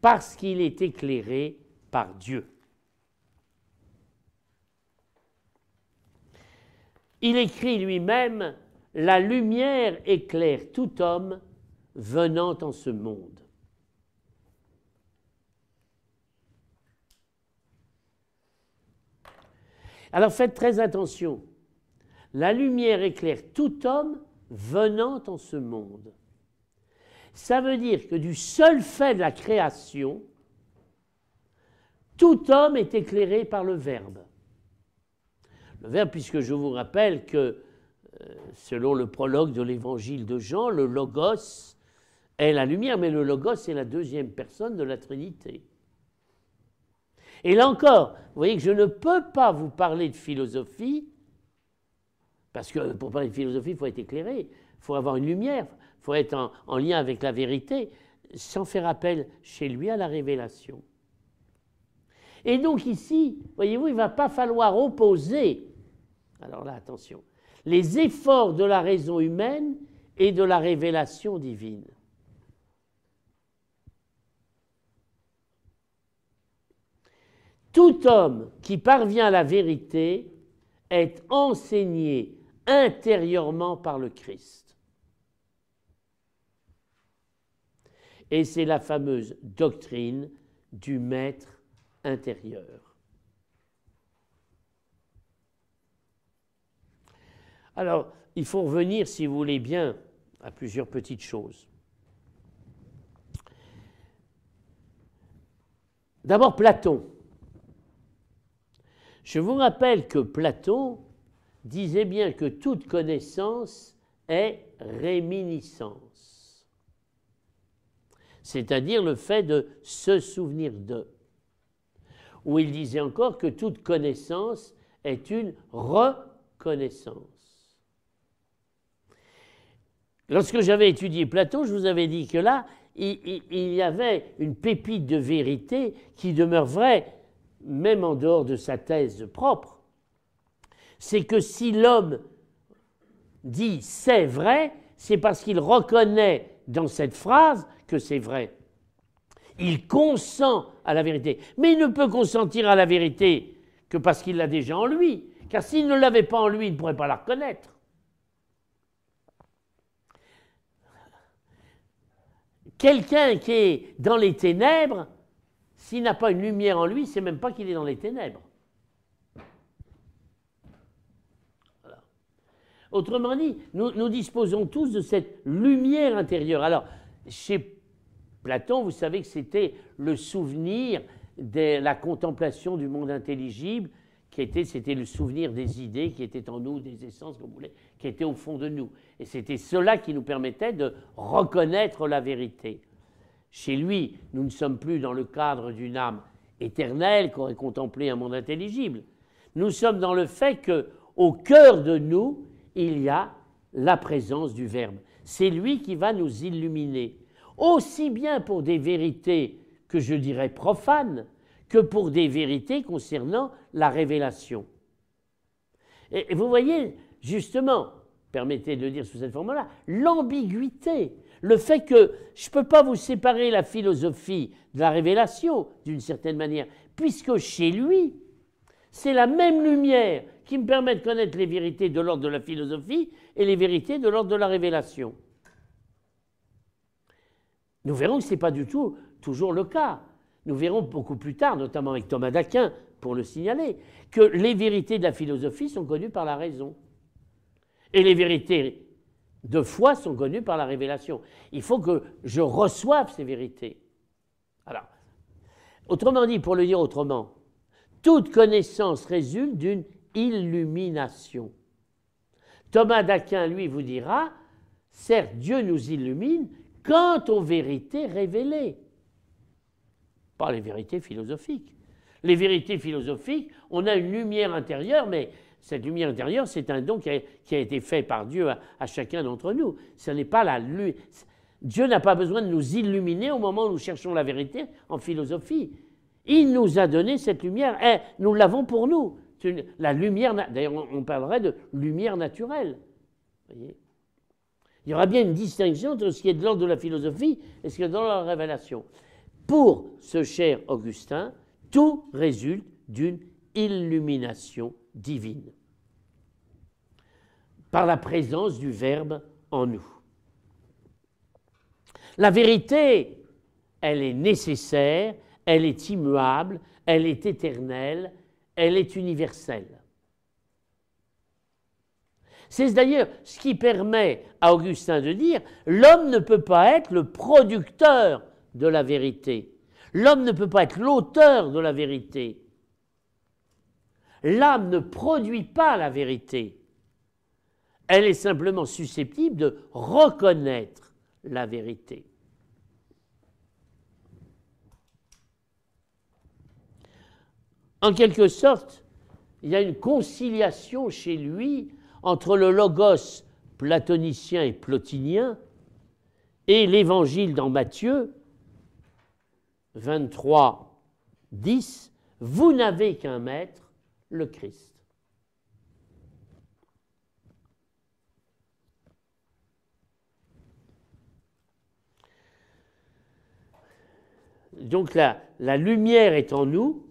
parce qu'il est éclairé par Dieu. Il écrit lui-même, La lumière éclaire tout homme venant en ce monde. Alors faites très attention. La lumière éclaire tout homme venant en ce monde. Ça veut dire que du seul fait de la création, tout homme est éclairé par le Verbe. Le Verbe, puisque je vous rappelle que, euh, selon le prologue de l'évangile de Jean, le Logos est la lumière, mais le Logos est la deuxième personne de la Trinité. Et là encore, vous voyez que je ne peux pas vous parler de philosophie parce que pour parler de philosophie, il faut être éclairé, il faut avoir une lumière, il faut être en, lien avec la vérité, sans faire appel chez lui à la révélation. Et donc ici, voyez-vous, il ne va pas falloir opposer, alors là, attention, les efforts de la raison humaine et de la révélation divine. Tout homme qui parvient à la vérité est enseigné intérieurement par le Christ. Et c'est la fameuse doctrine du maître intérieur. Alors, il faut revenir, si vous voulez bien, à plusieurs petites choses. D'abord, Platon. Je vous rappelle que Platon disait bien que toute connaissance est réminiscence, c'est-à-dire le fait de se souvenir de. Ou il disait encore que toute connaissance est une reconnaissance. Lorsque j'avais étudié Platon, je vous avais dit que là, il, y avait une pépite de vérité qui demeure vraie, même en dehors de sa thèse propre. C'est que si l'homme dit c'est vrai, c'est parce qu'il reconnaît dans cette phrase que c'est vrai. Il consent à la vérité. Mais il ne peut consentir à la vérité que parce qu'il l'a déjà en lui. Car s'il ne l'avait pas en lui, il ne pourrait pas la reconnaître. Quelqu'un qui est dans les ténèbres, s'il n'a pas une lumière en lui, c'est même pas qu'il est dans les ténèbres. Autrement dit, nous, disposons tous de cette lumière intérieure. Alors, chez Platon, vous savez que c'était le souvenir de la contemplation du monde intelligible, qui était, c'était le souvenir des idées qui étaient en nous, des essences, comme vous voulez, qui étaient au fond de nous. Et c'était cela qui nous permettait de reconnaître la vérité. Chez lui, nous ne sommes plus dans le cadre d'une âme éternelle qui aurait contemplé un monde intelligible. Nous sommes dans le fait que, au cœur de nous, il y a la présence du Verbe. C'est lui qui va nous illuminer, aussi bien pour des vérités que je dirais profanes, que pour des vérités concernant la révélation. Et vous voyez, justement, permettez de le dire sous cette forme-là, l'ambiguïté, le fait que je ne peux pas vous séparer la philosophie de la révélation, d'une certaine manière, puisque chez lui, c'est la même lumière qui me permet de connaître les vérités de l'ordre de la philosophie et les vérités de l'ordre de la révélation. Nous verrons que ce n'est pas du tout toujours le cas. Nous verrons beaucoup plus tard, notamment avec Thomas d'Aquin, pour le signaler, que les vérités de la philosophie sont connues par la raison. Et les vérités de foi sont connues par la révélation. Il faut que je reçoive ces vérités. Alors, autrement dit, pour le dire autrement, toute connaissance résulte d'une illumination. Thomas d'Aquin, lui, vous dira, certes, Dieu nous illumine quant aux vérités révélées, pas les vérités philosophiques. Les vérités philosophiques, on a une lumière intérieure, mais cette lumière intérieure, c'est un don qui a, été fait par Dieu à, chacun d'entre nous. Ce n'est pas la Dieu n'a pas besoin de nous illuminer au moment où nous cherchons la vérité en philosophie. Il nous a donné cette lumière et nous l'avons pour nous la lumière, d'ailleurs on parlerait de lumière naturelle. Il y aura bien une distinction entre ce qui est de l'ordre de la philosophie et ce qui est de l'ordre de la révélation. Pour ce cher Augustin, tout résulte d'une illumination divine, par la présence du Verbe en nous. La vérité, elle est nécessaire, elle est immuable, elle est éternelle, elle est universelle. C'est d'ailleurs ce qui permet à Augustin de dire l'homme ne peut pas être le producteur de la vérité. L'homme ne peut pas être l'auteur de la vérité. L'âme ne produit pas la vérité. Elle est simplement susceptible de reconnaître la vérité. En quelque sorte, il y a une conciliation chez lui entre le logos platonicien et plotinien et l'évangile dans Matthieu 23, 10, vous n'avez qu'un maître, le Christ. Donc la, la lumière est en nous,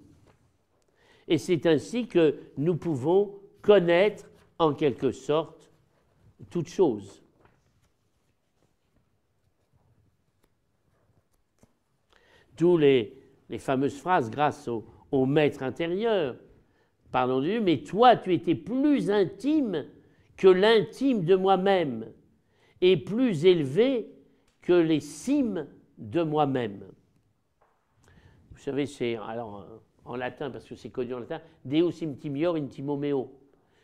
et c'est ainsi que nous pouvons connaître en quelque sorte toute chose. D'où les, fameuses phrases grâce au, maître intérieur. Pardon Dieu, mais toi tu étais plus intime que l'intime de moi-même est plus élevé que les cimes de moi-même. Vous savez, c'est alors en latin, parce que c'est connu en latin, Deus intimior intimo meo.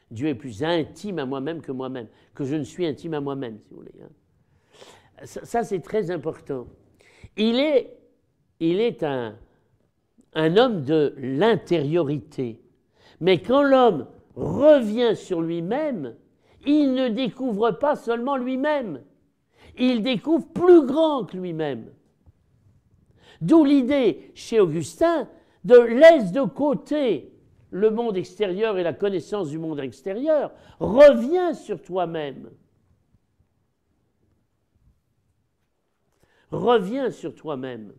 Dieu est plus intime à moi-même que moi-même, que je ne suis intime à moi-même, si vous voulez. Hein. Ça, c'est très important. Il est, il est un, un homme de l'intériorité. Mais quand l'homme revient sur lui-même, il ne découvre pas seulement lui-même, il découvre plus grand que lui-même. D'où l'idée chez Augustin de laisse de côté le monde extérieur et la connaissance du monde extérieur, reviens sur toi-même. Reviens sur toi-même.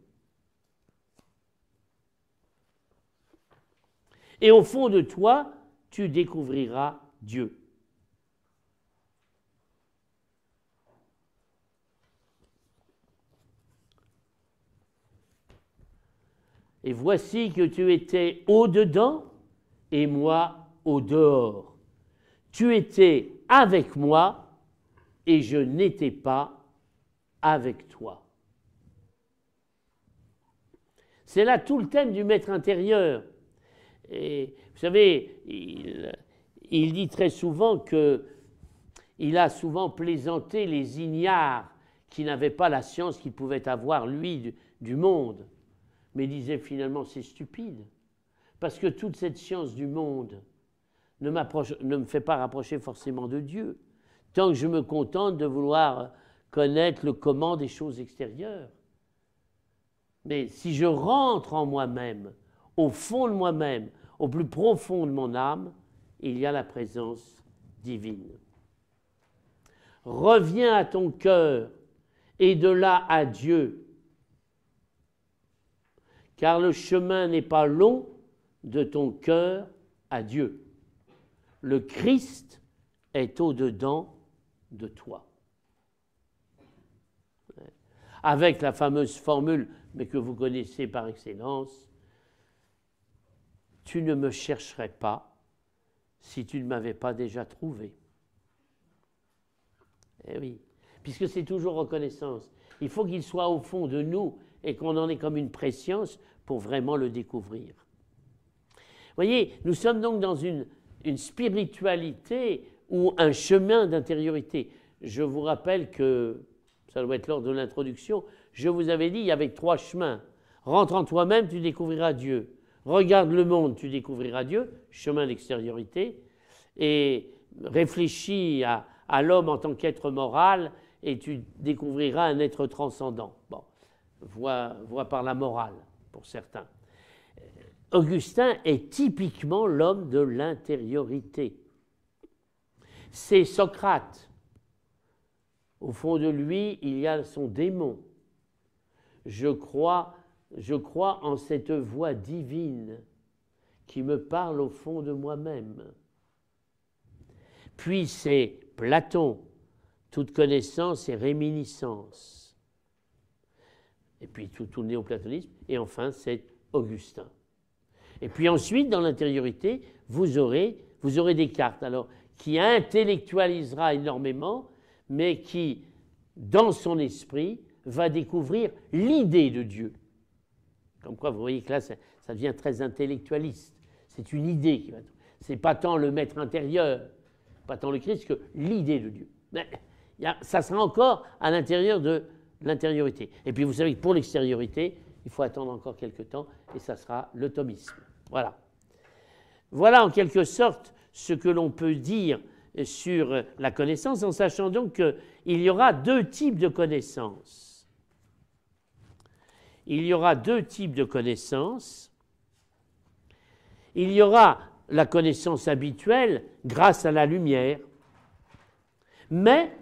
Et au fond de toi, tu découvriras Dieu. Et voici que tu étais au-dedans et moi au-dehors. Tu étais avec moi et je n'étais pas avec toi. C'est là tout le thème du maître intérieur. Et vous savez, il, dit très souvent que il a souvent plaisanté les ignares qui n'avaient pas la science qu'il pouvait avoir, lui, du, monde. Mais il disait finalement, c'est stupide. Parce que toute cette science du monde ne me fait pas rapprocher forcément de Dieu, tant que je me contente de vouloir connaître le comment des choses extérieures. Mais si je rentre en moi-même, au fond de moi-même, au plus profond de mon âme, il y a la présence divine. Reviens à ton cœur et de là à Dieu, car le chemin n'est pas long de ton cœur à Dieu. Le Christ est au-dedans de toi. Avec la fameuse formule, mais que vous connaissez par excellence, tu ne me chercherais pas si tu ne m'avais pas déjà trouvé. Eh oui, puisque c'est toujours reconnaissance. Il faut qu'il soit au fond de nous et qu'on en ait comme une préscience pour vraiment le découvrir. Voyez, nous sommes donc dans une, une spiritualité ou un chemin d'intériorité. Je vous rappelle que, ça doit être lors de l'introduction, je vous avais dit, il y avait trois chemins. Rentre en toi-même, tu découvriras Dieu. Regarde le monde, tu découvriras Dieu, chemin d'extériorité, et réfléchis à, l'homme en tant qu'être moral, et tu découvriras un être transcendant. Bon, voit, par la morale, pour certains. Augustin est typiquement l'homme de l'intériorité. C'est Socrate. Au fond de lui, il y a son démon. Je crois je crois en cette voix divine qui me parle au fond de moi-même. Puis c'est Platon, toute connaissance et réminiscence. Et puis tout, tout le néoplatonisme. Et enfin, c'est Augustin. Et puis ensuite, dans l'intériorité, vous aurez, vous aurez Descartes, alors, qui intellectualisera énormément, mais qui, dans son esprit, va découvrir l'idée de Dieu. Comme quoi, vous voyez que là, ça, devient très intellectualiste. C'est une idée qui va. C'est pas tant le maître intérieur, pas tant le Christ, que l'idée de Dieu. Mais ça sera encore à l'intérieur de l'intériorité. Et puis vous savez que pour l'extériorité, il faut attendre encore quelques temps, et ça sera le thomisme. Voilà. Voilà en quelque sorte ce que l'on peut dire sur la connaissance, en sachant donc qu'il y aura deux types de connaissances il y aura deux types de connaissances. Il y aura la connaissance habituelle grâce à la lumière, mais,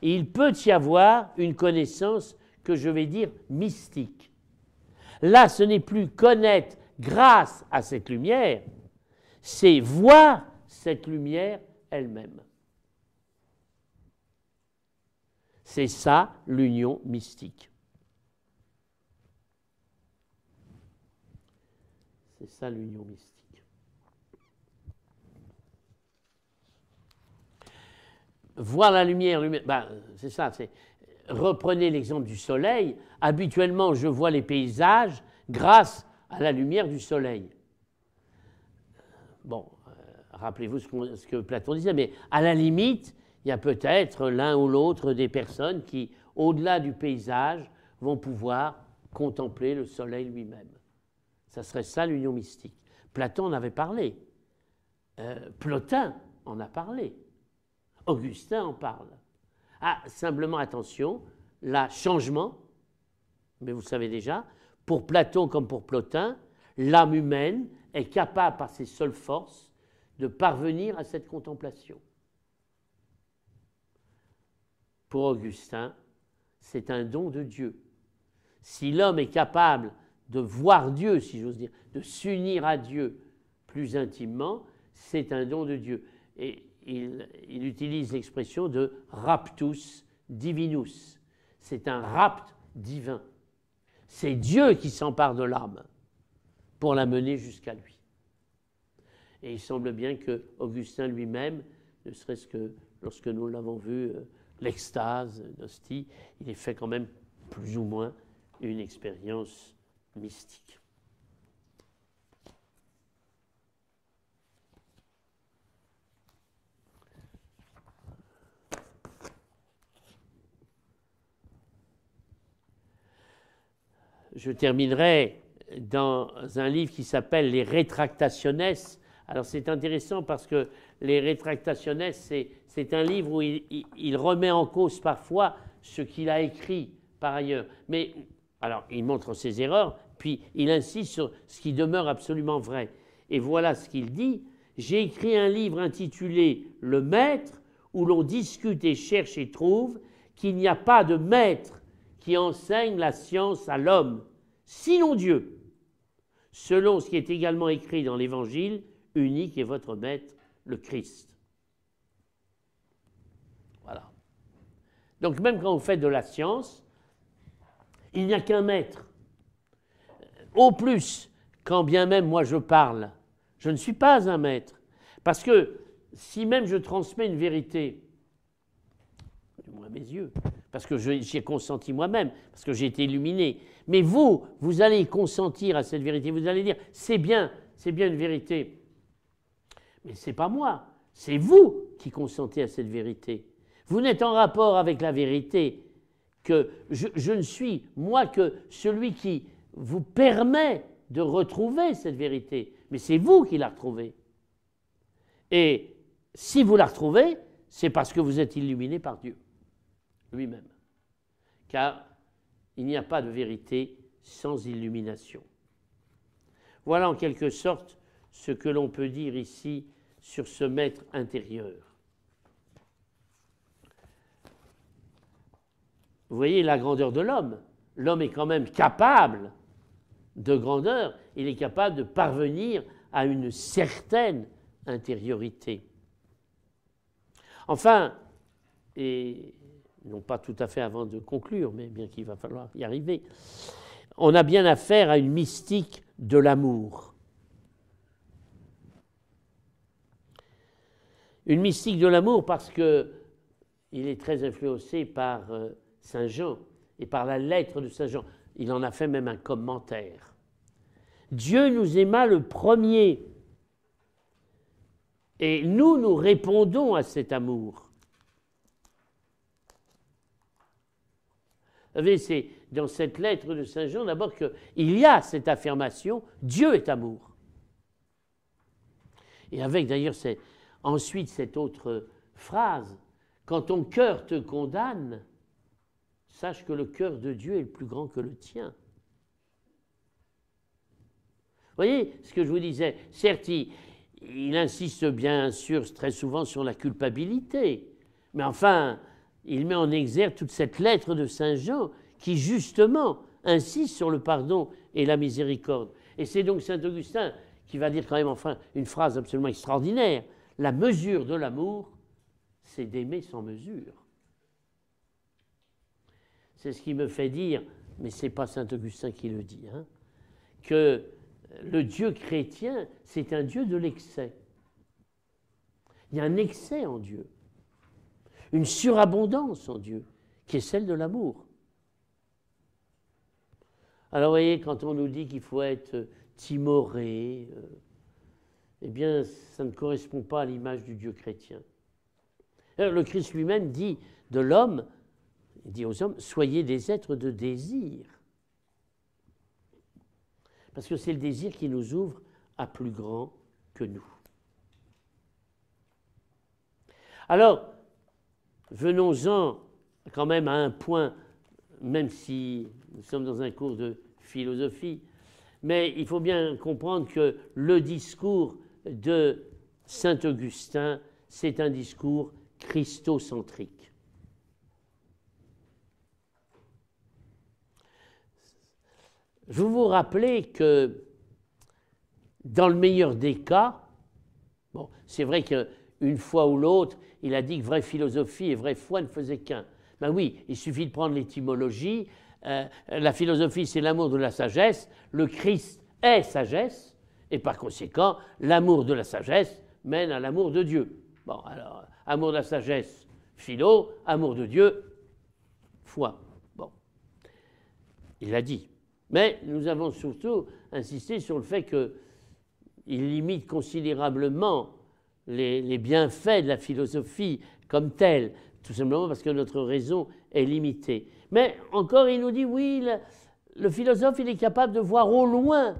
il peut y avoir une connaissance que je vais dire mystique. Là, ce n'est plus connaître grâce à cette lumière, c'est voir cette lumière elle-même. C'est ça l'union mystique. C'est ça l'union mystique. voir la lumière, ben, c'est ça, reprenez l'exemple du soleil. Habituellement, je vois les paysages grâce à la lumière du soleil. Bon, euh, rappelez-vous ce, que Platon disait, mais à la limite, il y a peut-être l'un ou l'autre des personnes qui, au-delà du paysage, vont pouvoir contempler le soleil lui-même. Ça serait ça l'union mystique. Platon en avait parlé. Euh, Plotin en a parlé. Augustin en parle. Ah, simplement attention, là, changement, mais vous savez déjà, pour Platon comme pour Plotin, l'âme humaine est capable par ses seules forces de parvenir à cette contemplation. Pour Augustin, c'est un don de Dieu. Si l'homme est capable de voir Dieu, si j'ose dire, de s'unir à Dieu plus intimement, c'est un don de Dieu. Et il, utilise l'expression de raptus divinus. C'est un rapt divin. C'est Dieu qui s'empare de l'âme pour la mener jusqu'à lui. Et il semble bien que Augustin lui-même, ne serait-ce que lorsque nous l'avons vu, euh, l'extase d'Hostie, il est fait quand même plus ou moins une expérience mystique. je terminerai dans un livre qui s'appelle Les Rétractationes. Alors c'est intéressant parce que Les Rétractationes, c'est un livre où il, remet en cause parfois ce qu'il a écrit par ailleurs. Mais alors il montre ses erreurs, puis il insiste sur ce qui demeure absolument vrai. Et voilà ce qu'il dit. J'ai écrit un livre intitulé Le Maître, où l'on discute et cherche et trouve qu'il n'y a pas de maître qui enseigne la science à l'homme, sinon Dieu, selon ce qui est également écrit dans l'Évangile, unique est votre maître, le Christ. Voilà. Donc même quand vous faites de la science, il n'y a qu'un maître. Au plus, quand bien même moi je parle, je ne suis pas un maître. Parce que si même je transmets une vérité, du moins mes yeux, parce que j'y ai consenti moi-même, parce que j'ai été illuminé. Mais vous, vous allez consentir à cette vérité, vous allez dire, c'est bien, c'est bien une vérité. Mais ce n'est pas moi, c'est vous qui consentez à cette vérité. Vous n'êtes en rapport avec la vérité que je ne suis, moi, que celui qui vous permet de retrouver cette vérité. Mais c'est vous qui la retrouvez. Et si vous la retrouvez, c'est parce que vous êtes illuminé par Dieu lui-même. Car il n'y a pas de vérité sans illumination. Voilà en quelque sorte ce que l'on peut dire ici sur ce maître intérieur. Vous voyez la grandeur de l'homme. L'homme est quand même capable de grandeur, il est capable de parvenir à une certaine intériorité. Enfin, et non pas tout à fait avant de conclure, mais bien qu'il va falloir y arriver, on a bien affaire à une mystique de l'amour. Une mystique de l'amour parce que il est très influencé par euh, Saint Jean et par la lettre de Saint Jean. Il en a fait même un commentaire. Dieu nous aima le premier et nous, nous répondons à cet amour. Vous savez, c'est dans cette lettre de Saint Jean d'abord qu'il y a cette affirmation Dieu est amour. Et avec d'ailleurs ensuite cette autre phrase Quand ton cœur te condamne, sache que le cœur de Dieu est le plus grand que le tien. Voyez ce que je vous disais Certes, il insiste bien sûr très souvent sur la culpabilité, mais enfin, il met en exergue toute cette lettre de Saint Jean qui justement insiste sur le pardon et la miséricorde. Et c'est donc Saint Augustin qui va dire quand même enfin une phrase absolument extraordinaire. La mesure de l'amour, c'est d'aimer sans mesure. C'est ce qui me fait dire, mais ce n'est pas Saint Augustin qui le dit, hein, que le Dieu chrétien, c'est un Dieu de l'excès. Il y a un excès en Dieu. une surabondance en Dieu, qui est celle de l'amour. Alors vous voyez, quand on nous dit qu'il faut être timoré, euh, eh bien, ça ne correspond pas à l'image du Dieu chrétien. le Christ lui-même dit de l'homme, il dit aux hommes, soyez des êtres de désir. Parce que c'est le désir qui nous ouvre à plus grand que nous. Alors, venons-en quand même à un point, même si nous sommes dans un cours de philosophie, mais il faut bien comprendre que le discours de Saint Augustin, c'est un discours christocentrique. Vous vous rappelez que dans le meilleur des cas, bon, c'est vrai qu'une fois ou l'autre, il a dit que vraie philosophie et vraie foi ne faisaient qu'un. Ben oui, il suffit de prendre l'étymologie. Euh, la philosophie, c'est l'amour de la sagesse. Le Christ est sagesse. Et par conséquent, l'amour de la sagesse mène à l'amour de Dieu. Bon, alors, amour de la sagesse, philo, amour de Dieu, foi. Bon, il l'a dit. Mais nous avons surtout insisté sur le fait qu'il limite considérablement les, bienfaits de la philosophie comme telle, tout simplement parce que notre raison est limitée. Mais encore, il nous dit, oui, le philosophe, il est capable de voir au loin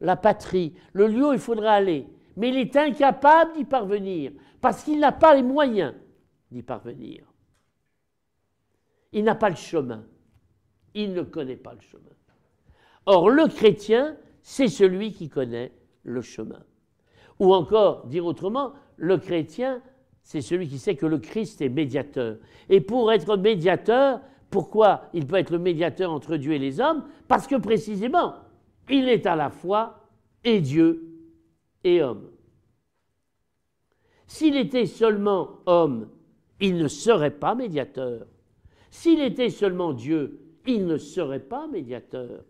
la patrie, le lieu où il faudra aller. Mais il est incapable d'y parvenir, parce qu'il n'a pas les moyens d'y parvenir. Il n'a pas le chemin. Il ne connaît pas le chemin. Or, le chrétien, c'est celui qui connaît le chemin. Ou encore, dire autrement, le chrétien, c'est celui qui sait que le Christ est médiateur. Et pour être médiateur, pourquoi il peut être le médiateur entre Dieu et les hommes? Parce que précisément, il est à la fois et Dieu et homme. S'il était seulement homme, il ne serait pas médiateur. S'il était seulement Dieu, il ne serait pas médiateur.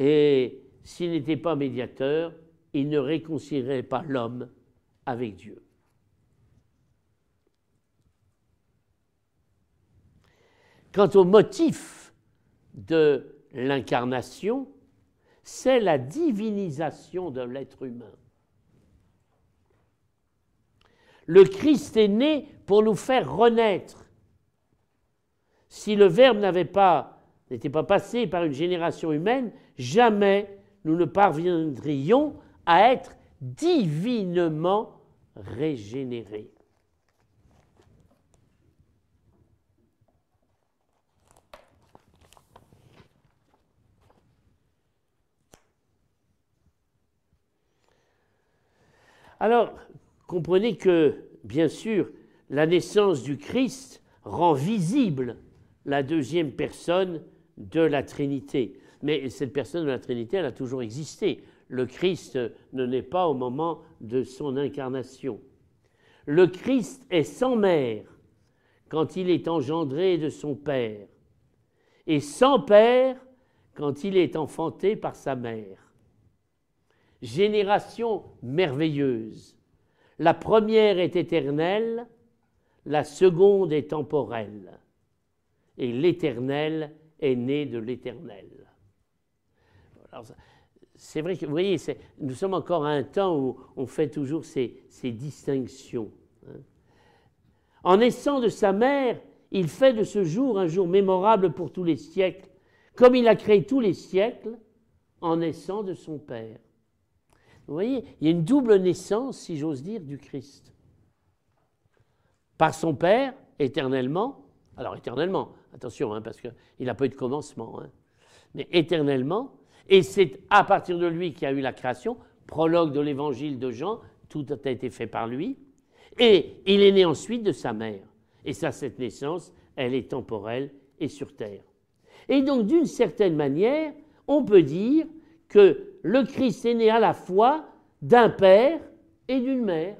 Et s'il n'était pas médiateur, il ne réconcilierait pas l'homme avec Dieu. Quant au motif de l'incarnation, c'est la divinisation de l'être humain. Le Christ est né pour nous faire renaître. Si le Verbe n'avait pas n'était pas passé par une génération humaine, jamais nous ne parviendrions à être divinement régénérés. Alors, comprenez que, bien sûr, la naissance du Christ rend visible la deuxième personne de la Trinité. Mais cette personne de la Trinité, elle a toujours existé. Le Christ ne naît pas au moment de son incarnation. Le Christ est sans mère quand il est engendré de son Père, et sans Père quand il est enfanté par sa mère génération merveilleuse. La première est éternelle, la seconde est temporelle, et l'éternel est né de l'éternel. C'est vrai que, vous voyez, nous sommes encore à un temps où on fait toujours ces, distinctions. Hein. En naissant de sa mère, il fait de ce jour un jour mémorable pour tous les siècles, comme il a créé tous les siècles en naissant de son Père. Vous voyez, il y a une double naissance, si j'ose dire, du Christ. Par son Père, éternellement, alors éternellement, attention, hein, parce qu'il n'a pas eu de commencement, hein, mais éternellement, et c'est à partir de lui qu'il y a eu la création, prologue de l'évangile de Jean, tout a été fait par lui, et il est né ensuite de sa mère. Et ça, cette naissance, elle est temporelle et sur terre. Et donc, d'une certaine manière, on peut dire que le Christ est né à la fois d'un père et d'une mère,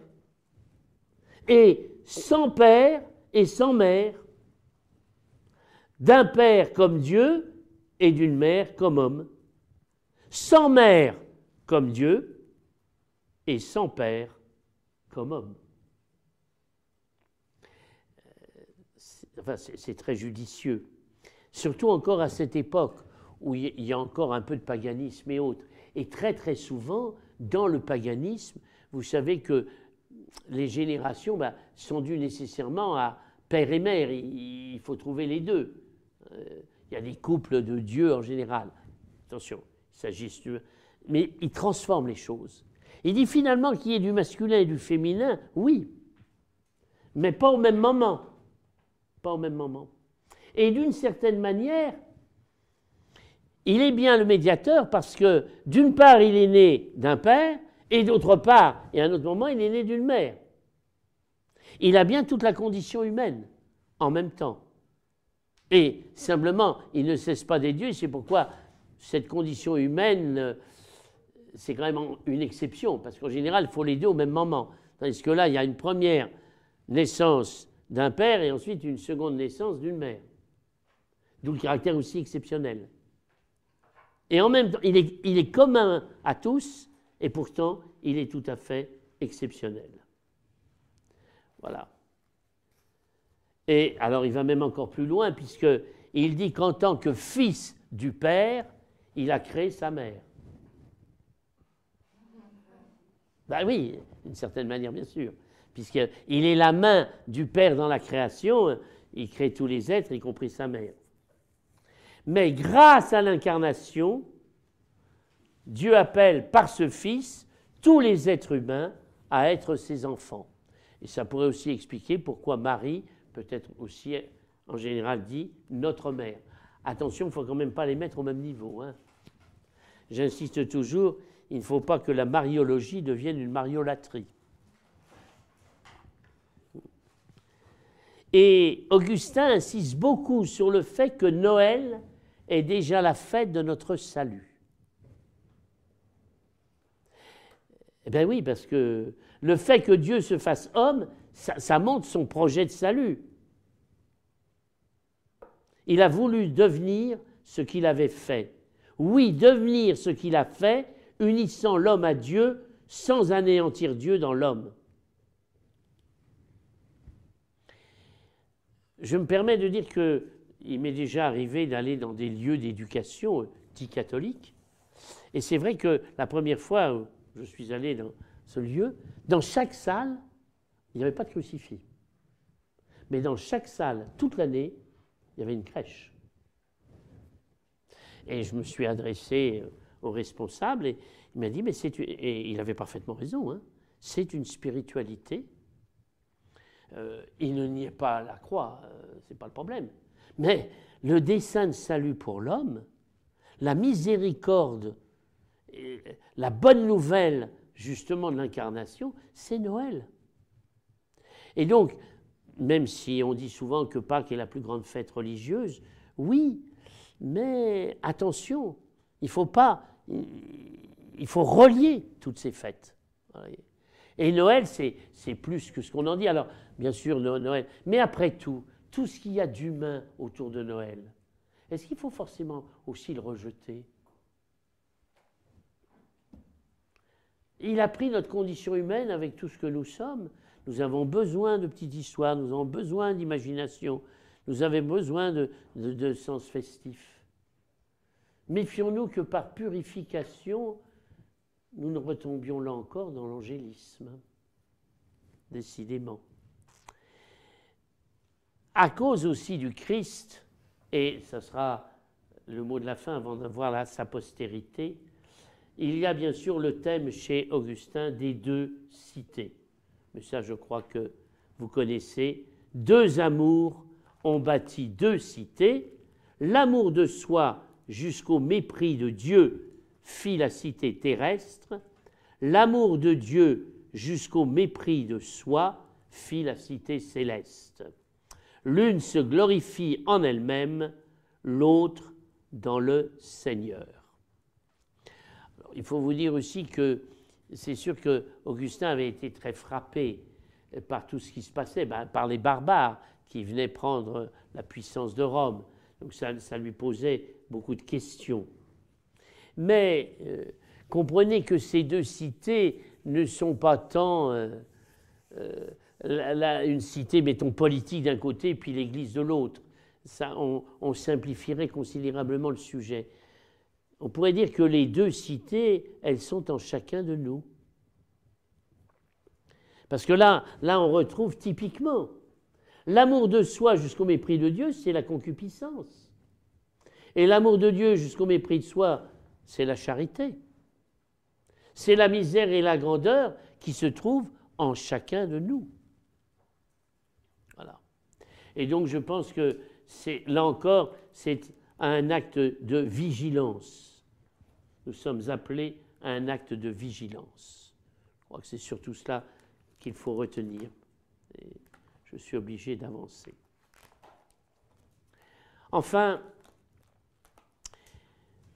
et sans père et sans mère, d'un père comme Dieu et d'une mère comme homme, sans mère comme Dieu et sans père comme homme. enfin, c'est très judicieux. Surtout encore à cette époque où il y a encore un peu de paganisme et autres. Et très très souvent, dans le paganisme, vous savez que les générations ben, sont dues nécessairement à père et mère. Il, faut trouver les deux. Euh, il y a des couples de Dieu en général. Attention, il s'agit de... Mais il transforme les choses. Il dit finalement qu'il y ait du masculin et du féminin, oui, mais pas au même moment. Pas au même moment. Et d'une certaine manière, il est bien le médiateur parce que d'une part, il est né d'un père, et d'autre part, et à un autre moment, il est né d'une mère. Il a bien toute la condition humaine en même temps. Et simplement, il ne cesse pas des dieux, c'est pourquoi cette condition humaine, c'est quand même une exception, parce qu'en général, il faut les deux au même moment. Tandis que là, il y a une première naissance d'un père et ensuite une seconde naissance d'une mère. D'où le caractère aussi exceptionnel. Et en même temps, il est, il est commun à tous, et pourtant, il est tout à fait exceptionnel. Voilà. Et alors, il va même encore plus loin, puisqu'il dit qu'en tant que fils du Père, il a créé sa mère. Ben oui, d'une certaine manière, bien sûr. Puisqu'il est la main du Père dans la création, il crée tous les êtres, y compris sa mère. Mais grâce à l'incarnation, Dieu appelle par ce Fils tous les êtres humains à être ses enfants. Et ça pourrait aussi expliquer pourquoi Marie peut être aussi en général dit notre mère. Attention, il ne faut quand même pas les mettre au même niveau. Hein. J'insiste toujours, il ne faut pas que la mariologie devienne une mariolatrie. Et Augustin insiste beaucoup sur le fait que Noël est déjà la fête de notre salut. Eh bien oui, parce que le fait que Dieu se fasse homme, ça, montre son projet de salut. Il a voulu devenir ce qu'il avait fait. Oui, devenir ce qu'il a fait, unissant l'homme à Dieu sans anéantir Dieu dans l'homme. Je me permets de dire qu'il m'est déjà arrivé d'aller dans des lieux d'éducation dits catholiques. Et c'est vrai que la première fois où je suis allé dans ce lieu, dans chaque salle, il n'y avait pas de crucifix. Mais dans chaque salle, toute l'année, il y avait une crèche. Et je me suis adressé au responsable et il m'a dit, mais c'est et il avait parfaitement raison, hein, c'est une spiritualité euh, il ne nie pas la croix, euh, ce n'est pas le problème. Mais le dessein de salut pour l'homme, la miséricorde, la bonne nouvelle justement de l'incarnation, c'est Noël. Et donc, même si on dit souvent que Pâques est la plus grande fête religieuse, oui, mais attention, il faut pas, il faut relier toutes ces fêtes. Et Noël, c'est plus que ce qu'on en dit. Alors, bien sûr, Noël. Mais après tout, tout ce qu'il y a d'humain autour de Noël, est-ce qu'il faut forcément aussi le rejeter? Il a pris notre condition humaine avec tout ce que nous sommes. Nous avons besoin de petites histoires, nous avons besoin d'imagination, nous avons besoin de, sens festif. Méfions-nous que par purification, nous ne retombions là encore dans l'angélisme, décidément. À cause aussi du Christ, et ce sera le mot de la fin avant de voir sa postérité, il y a bien sûr le thème chez Augustin des deux cités. Mais ça, je crois que vous connaissez. Deux amours ont bâti deux cités. L'amour de soi jusqu'au mépris de Dieu fit la cité terrestre, l'amour de Dieu jusqu'au mépris de soi fit la cité céleste. L'une se glorifie en elle-même, l'autre dans le Seigneur. il faut vous dire aussi que c'est sûr que Augustin avait été très frappé par tout ce qui se passait, ben, par les barbares qui venaient prendre la puissance de Rome. Donc ça lui posait beaucoup de questions. Mais euh, comprenez que ces deux cités ne sont pas tant euh, euh, une cité, mettons, politique d'un côté, puis l'Église de l'autre. Ça, on, simplifierait considérablement le sujet. On pourrait dire que les deux cités, elles sont en chacun de nous. Parce que là, on retrouve typiquement l'amour de soi jusqu'au mépris de Dieu, c'est la concupiscence. Et l'amour de Dieu jusqu'au mépris de soi, c'est la charité. C'est la misère et la grandeur qui se trouvent en chacun de nous. Voilà. Et donc je pense que là encore, c'est un acte de vigilance. Nous sommes appelés à un acte de vigilance. Je crois que c'est surtout cela qu'il faut retenir. Et je suis obligé d'avancer. Enfin,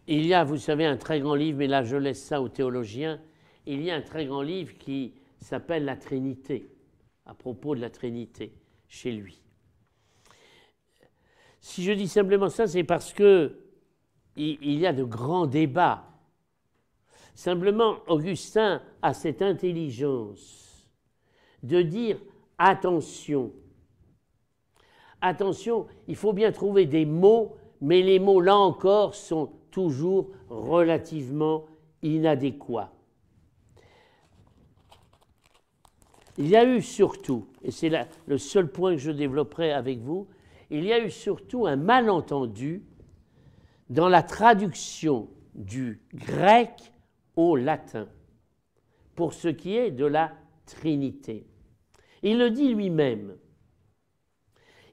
il y a, vous savez, un très grand livre, mais là je laisse ça aux théologiens, il y a un très grand livre qui s'appelle La Trinité, à propos de la Trinité, chez lui. Si je dis simplement ça, c'est parce que il y a de grands débats. Simplement, Augustin a cette intelligence de dire attention. Attention, il faut bien trouver des mots, mais les mots, là encore, sont toujours relativement inadéquats. Il y a eu surtout, et c'est le seul point que je développerai avec vous, il y a eu surtout un malentendu dans la traduction du grec au latin pour ce qui est de la Trinité. Il le dit lui-même.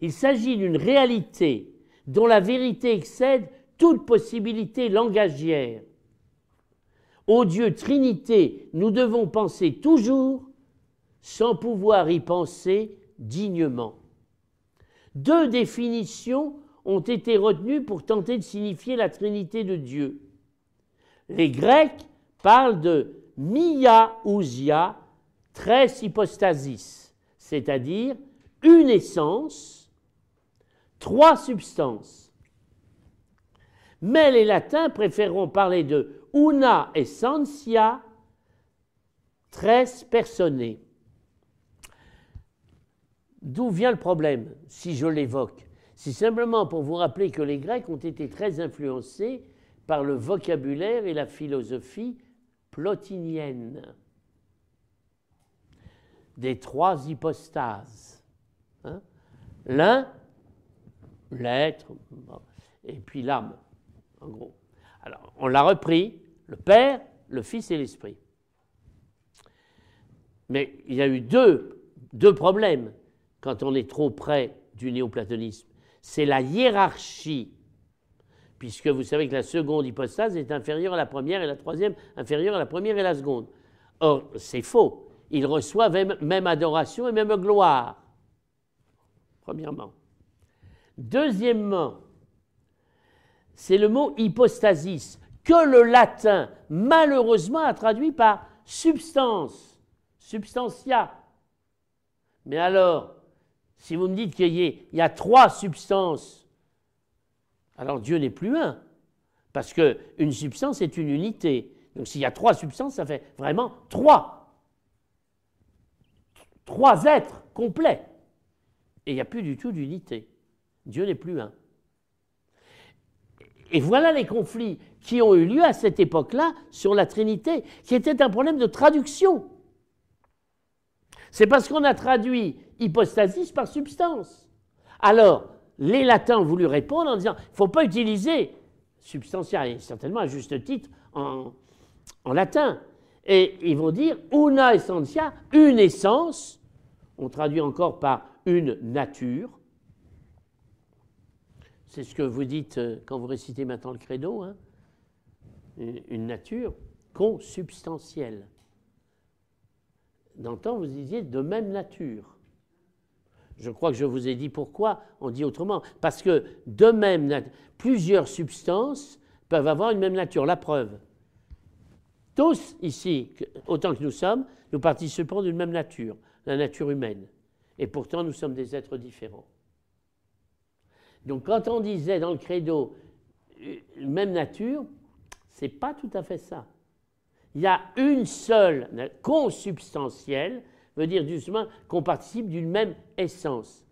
Il s'agit d'une réalité dont la vérité excède toute possibilité langagière. Au Dieu Trinité, nous devons penser toujours sans pouvoir y penser dignement. Deux définitions ont été retenues pour tenter de signifier la Trinité de Dieu. Les Grecs parlent de mia ousia tres hypostasis, c'est-à-dire une essence, trois substances. Mais les latins préféreront parler de una essentia tres personae. D'où vient le problème, si je l'évoque? C'est simplement pour vous rappeler que les Grecs ont été très influencés par le vocabulaire et la philosophie plotinienne des trois hypostases. Hein. L'un, l'être, et puis l'âme en gros. Alors, on l'a repris, le Père, le Fils et l'Esprit. Mais il y a eu deux, deux problèmes quand on est trop près du néoplatonisme. C'est la hiérarchie, puisque vous savez que la seconde hypostase est inférieure à la première et la troisième inférieure à la première et la seconde. Or, c'est faux. Ils reçoivent même, même adoration et même gloire. Premièrement. Deuxièmement, c'est le mot hypostasis, que le latin, malheureusement, a traduit par substance, substantia. Mais alors, si vous me dites qu'il y, a trois substances, alors Dieu n'est plus un, parce qu'une substance est une unité. Donc s'il y a trois substances, ça fait vraiment trois. Trois êtres complets. Et il n'y a plus du tout d'unité. Dieu n'est plus un. Et voilà les conflits qui ont eu lieu à cette époque-là sur la Trinité, qui était un problème de traduction. C'est parce qu'on a traduit hypostasis par substance. Alors, les latins ont voulu répondre en disant il ne faut pas utiliser substantia, et certainement à juste titre en, latin. Et ils vont dire una essentia, une essence, on traduit encore par une nature, c'est ce que vous dites euh, quand vous récitez maintenant le credo, hein. une nature consubstantielle. Dans le temps, vous disiez de même nature. Je crois que je vous ai dit pourquoi on dit autrement. Parce que de même, plusieurs substances peuvent avoir une même nature. La preuve. Tous ici, autant que nous sommes, nous participons d'une même nature, la nature humaine. Et pourtant, nous sommes des êtres différents. Donc quand on disait dans le credo euh, même nature, c'est pas tout à fait ça. Il y a une seule consubstantielle, veut dire justement qu'on participe d'une même essence.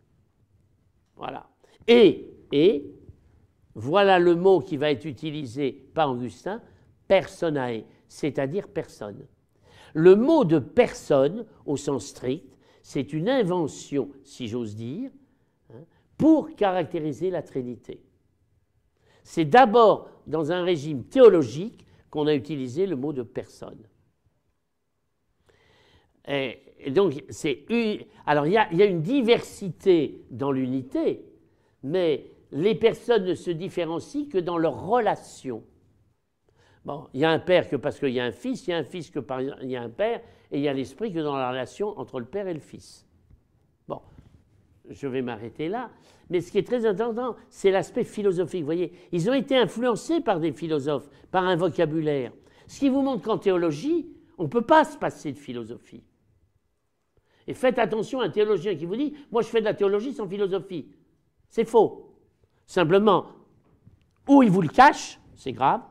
Voilà. Et, et, voilà le mot qui va être utilisé par Augustin, personae, c'est-à-dire personne. Le mot de personne, au sens strict, c'est une invention, si j'ose dire, hein, pour caractériser la Trinité. C'est d'abord dans un régime théologique qu'on a utilisé le mot de personne. Donc, c'est alors il y, a, une diversité dans l'unité, mais les personnes ne se différencient que dans leur relation. Bon, il y a un père que parce qu'il y a un fils, il y a un fils que parce qu'il y a un père, et il y a l'esprit que dans la relation entre le père et le fils. Bon, je vais m'arrêter là. Mais ce qui est très important, c'est l'aspect philosophique. Vous voyez, ils ont été influencés par des philosophes, par un vocabulaire. Ce qui vous montre qu'en théologie, on ne peut pas se passer de philosophie. Et faites attention à un théologien qui vous dit Moi, je fais de la théologie sans philosophie. C'est faux. Simplement, ou il vous le cache, c'est grave,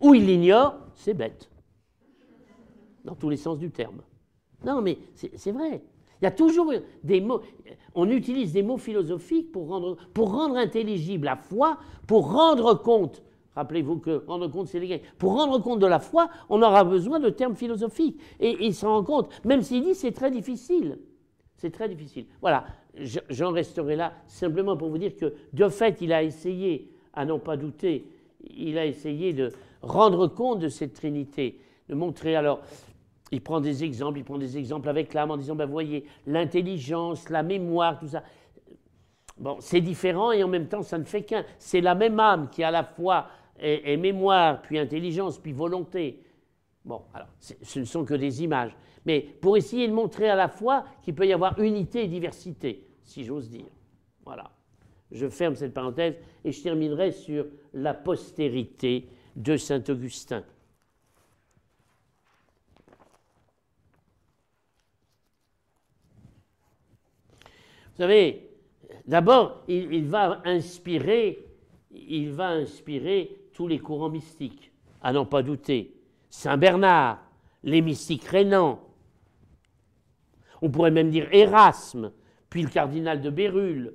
ou il l'ignore, c'est bête. Dans tous les sens du terme. Non, mais c'est vrai. Il y a toujours des mots. On utilise des mots philosophiques pour rendre, pour rendre intelligible la foi, pour rendre compte. Rappelez-vous que rendre compte, c'est les Pour rendre compte de la foi, on aura besoin de termes philosophiques. Et il s'en rend compte, même s'il dit c'est très difficile. C'est très difficile. Voilà, j'en resterai là simplement pour vous dire que de fait, il a essayé, à n'en pas douter, il a essayé de rendre compte de cette Trinité, de montrer alors il prend des exemples, il prend des exemples avec l'âme en disant, ben voyez, l'intelligence, la mémoire, tout ça. Bon, c'est différent et en même temps, ça ne fait qu'un. C'est la même âme qui à la fois est, mémoire, puis intelligence, puis volonté. Bon, alors, ce ne sont que des images. Mais pour essayer de montrer à la fois qu'il peut y avoir unité et diversité, si j'ose dire. Voilà. Je ferme cette parenthèse et je terminerai sur la postérité de Saint Augustin. Vous savez, d'abord, il, va inspirer, il va inspirer tous les courants mystiques, à n'en pas douter. Saint Bernard, les mystiques rénants, on pourrait même dire Erasme, puis le cardinal de Bérulle,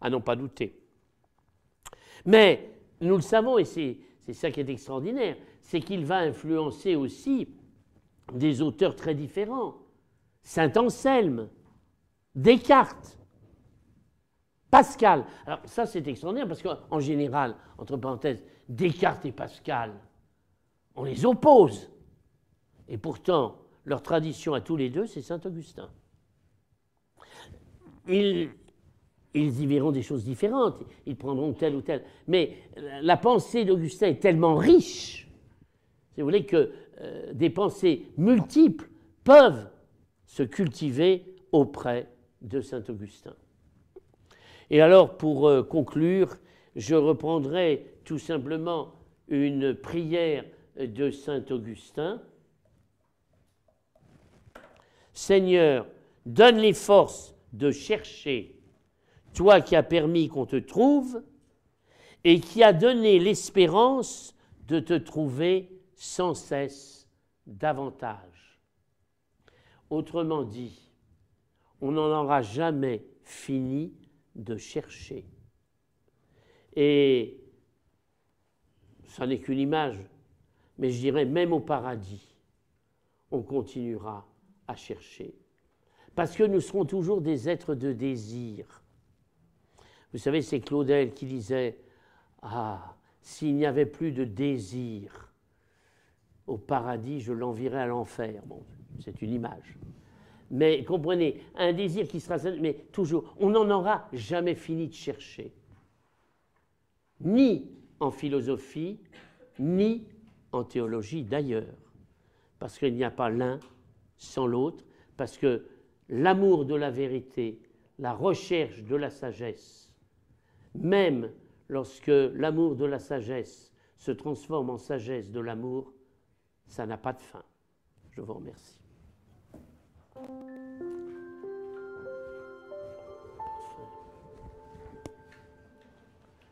à n'en pas douter. Mais nous le savons, et c'est ça qui est extraordinaire, c'est qu'il va influencer aussi des auteurs très différents. Saint Anselme, Descartes, Pascal. Alors ça c'est extraordinaire parce qu'en général, entre parenthèses, Descartes et Pascal, on les oppose. Et pourtant, leur tradition à tous les deux, c'est Saint Augustin. Ils, y verront des choses différentes, ils prendront tel ou tel. Mais la pensée d'Augustin est tellement riche, si vous voulez, que euh, des pensées multiples peuvent se cultiver auprès de Saint Augustin. Et alors, pour euh, conclure, je reprendrai tout simplement une prière de Saint Augustin. Seigneur, donne les forces de chercher, toi qui as permis qu'on te trouve, et qui as donné l'espérance de te trouver sans cesse davantage. Autrement dit, on n'en aura jamais fini de chercher. Et ça n'est qu'une image, mais je dirais même au paradis, on continuera à chercher. Parce que nous serons toujours des êtres de désir. Vous savez, c'est Claudel qui disait Ah, s'il n'y avait plus de désir au paradis, je l'envierais à l'enfer. Bon, c'est une image. Mais comprenez, un désir qui sera, mais toujours, on n'en aura jamais fini de chercher. Ni en philosophie, ni en théologie d'ailleurs. Parce qu'il n'y a pas l'un sans l'autre, parce que l'amour de la vérité, la recherche de la sagesse, même lorsque l'amour de la sagesse se transforme en sagesse de l'amour, ça n'a pas de fin. Je vous remercie. you.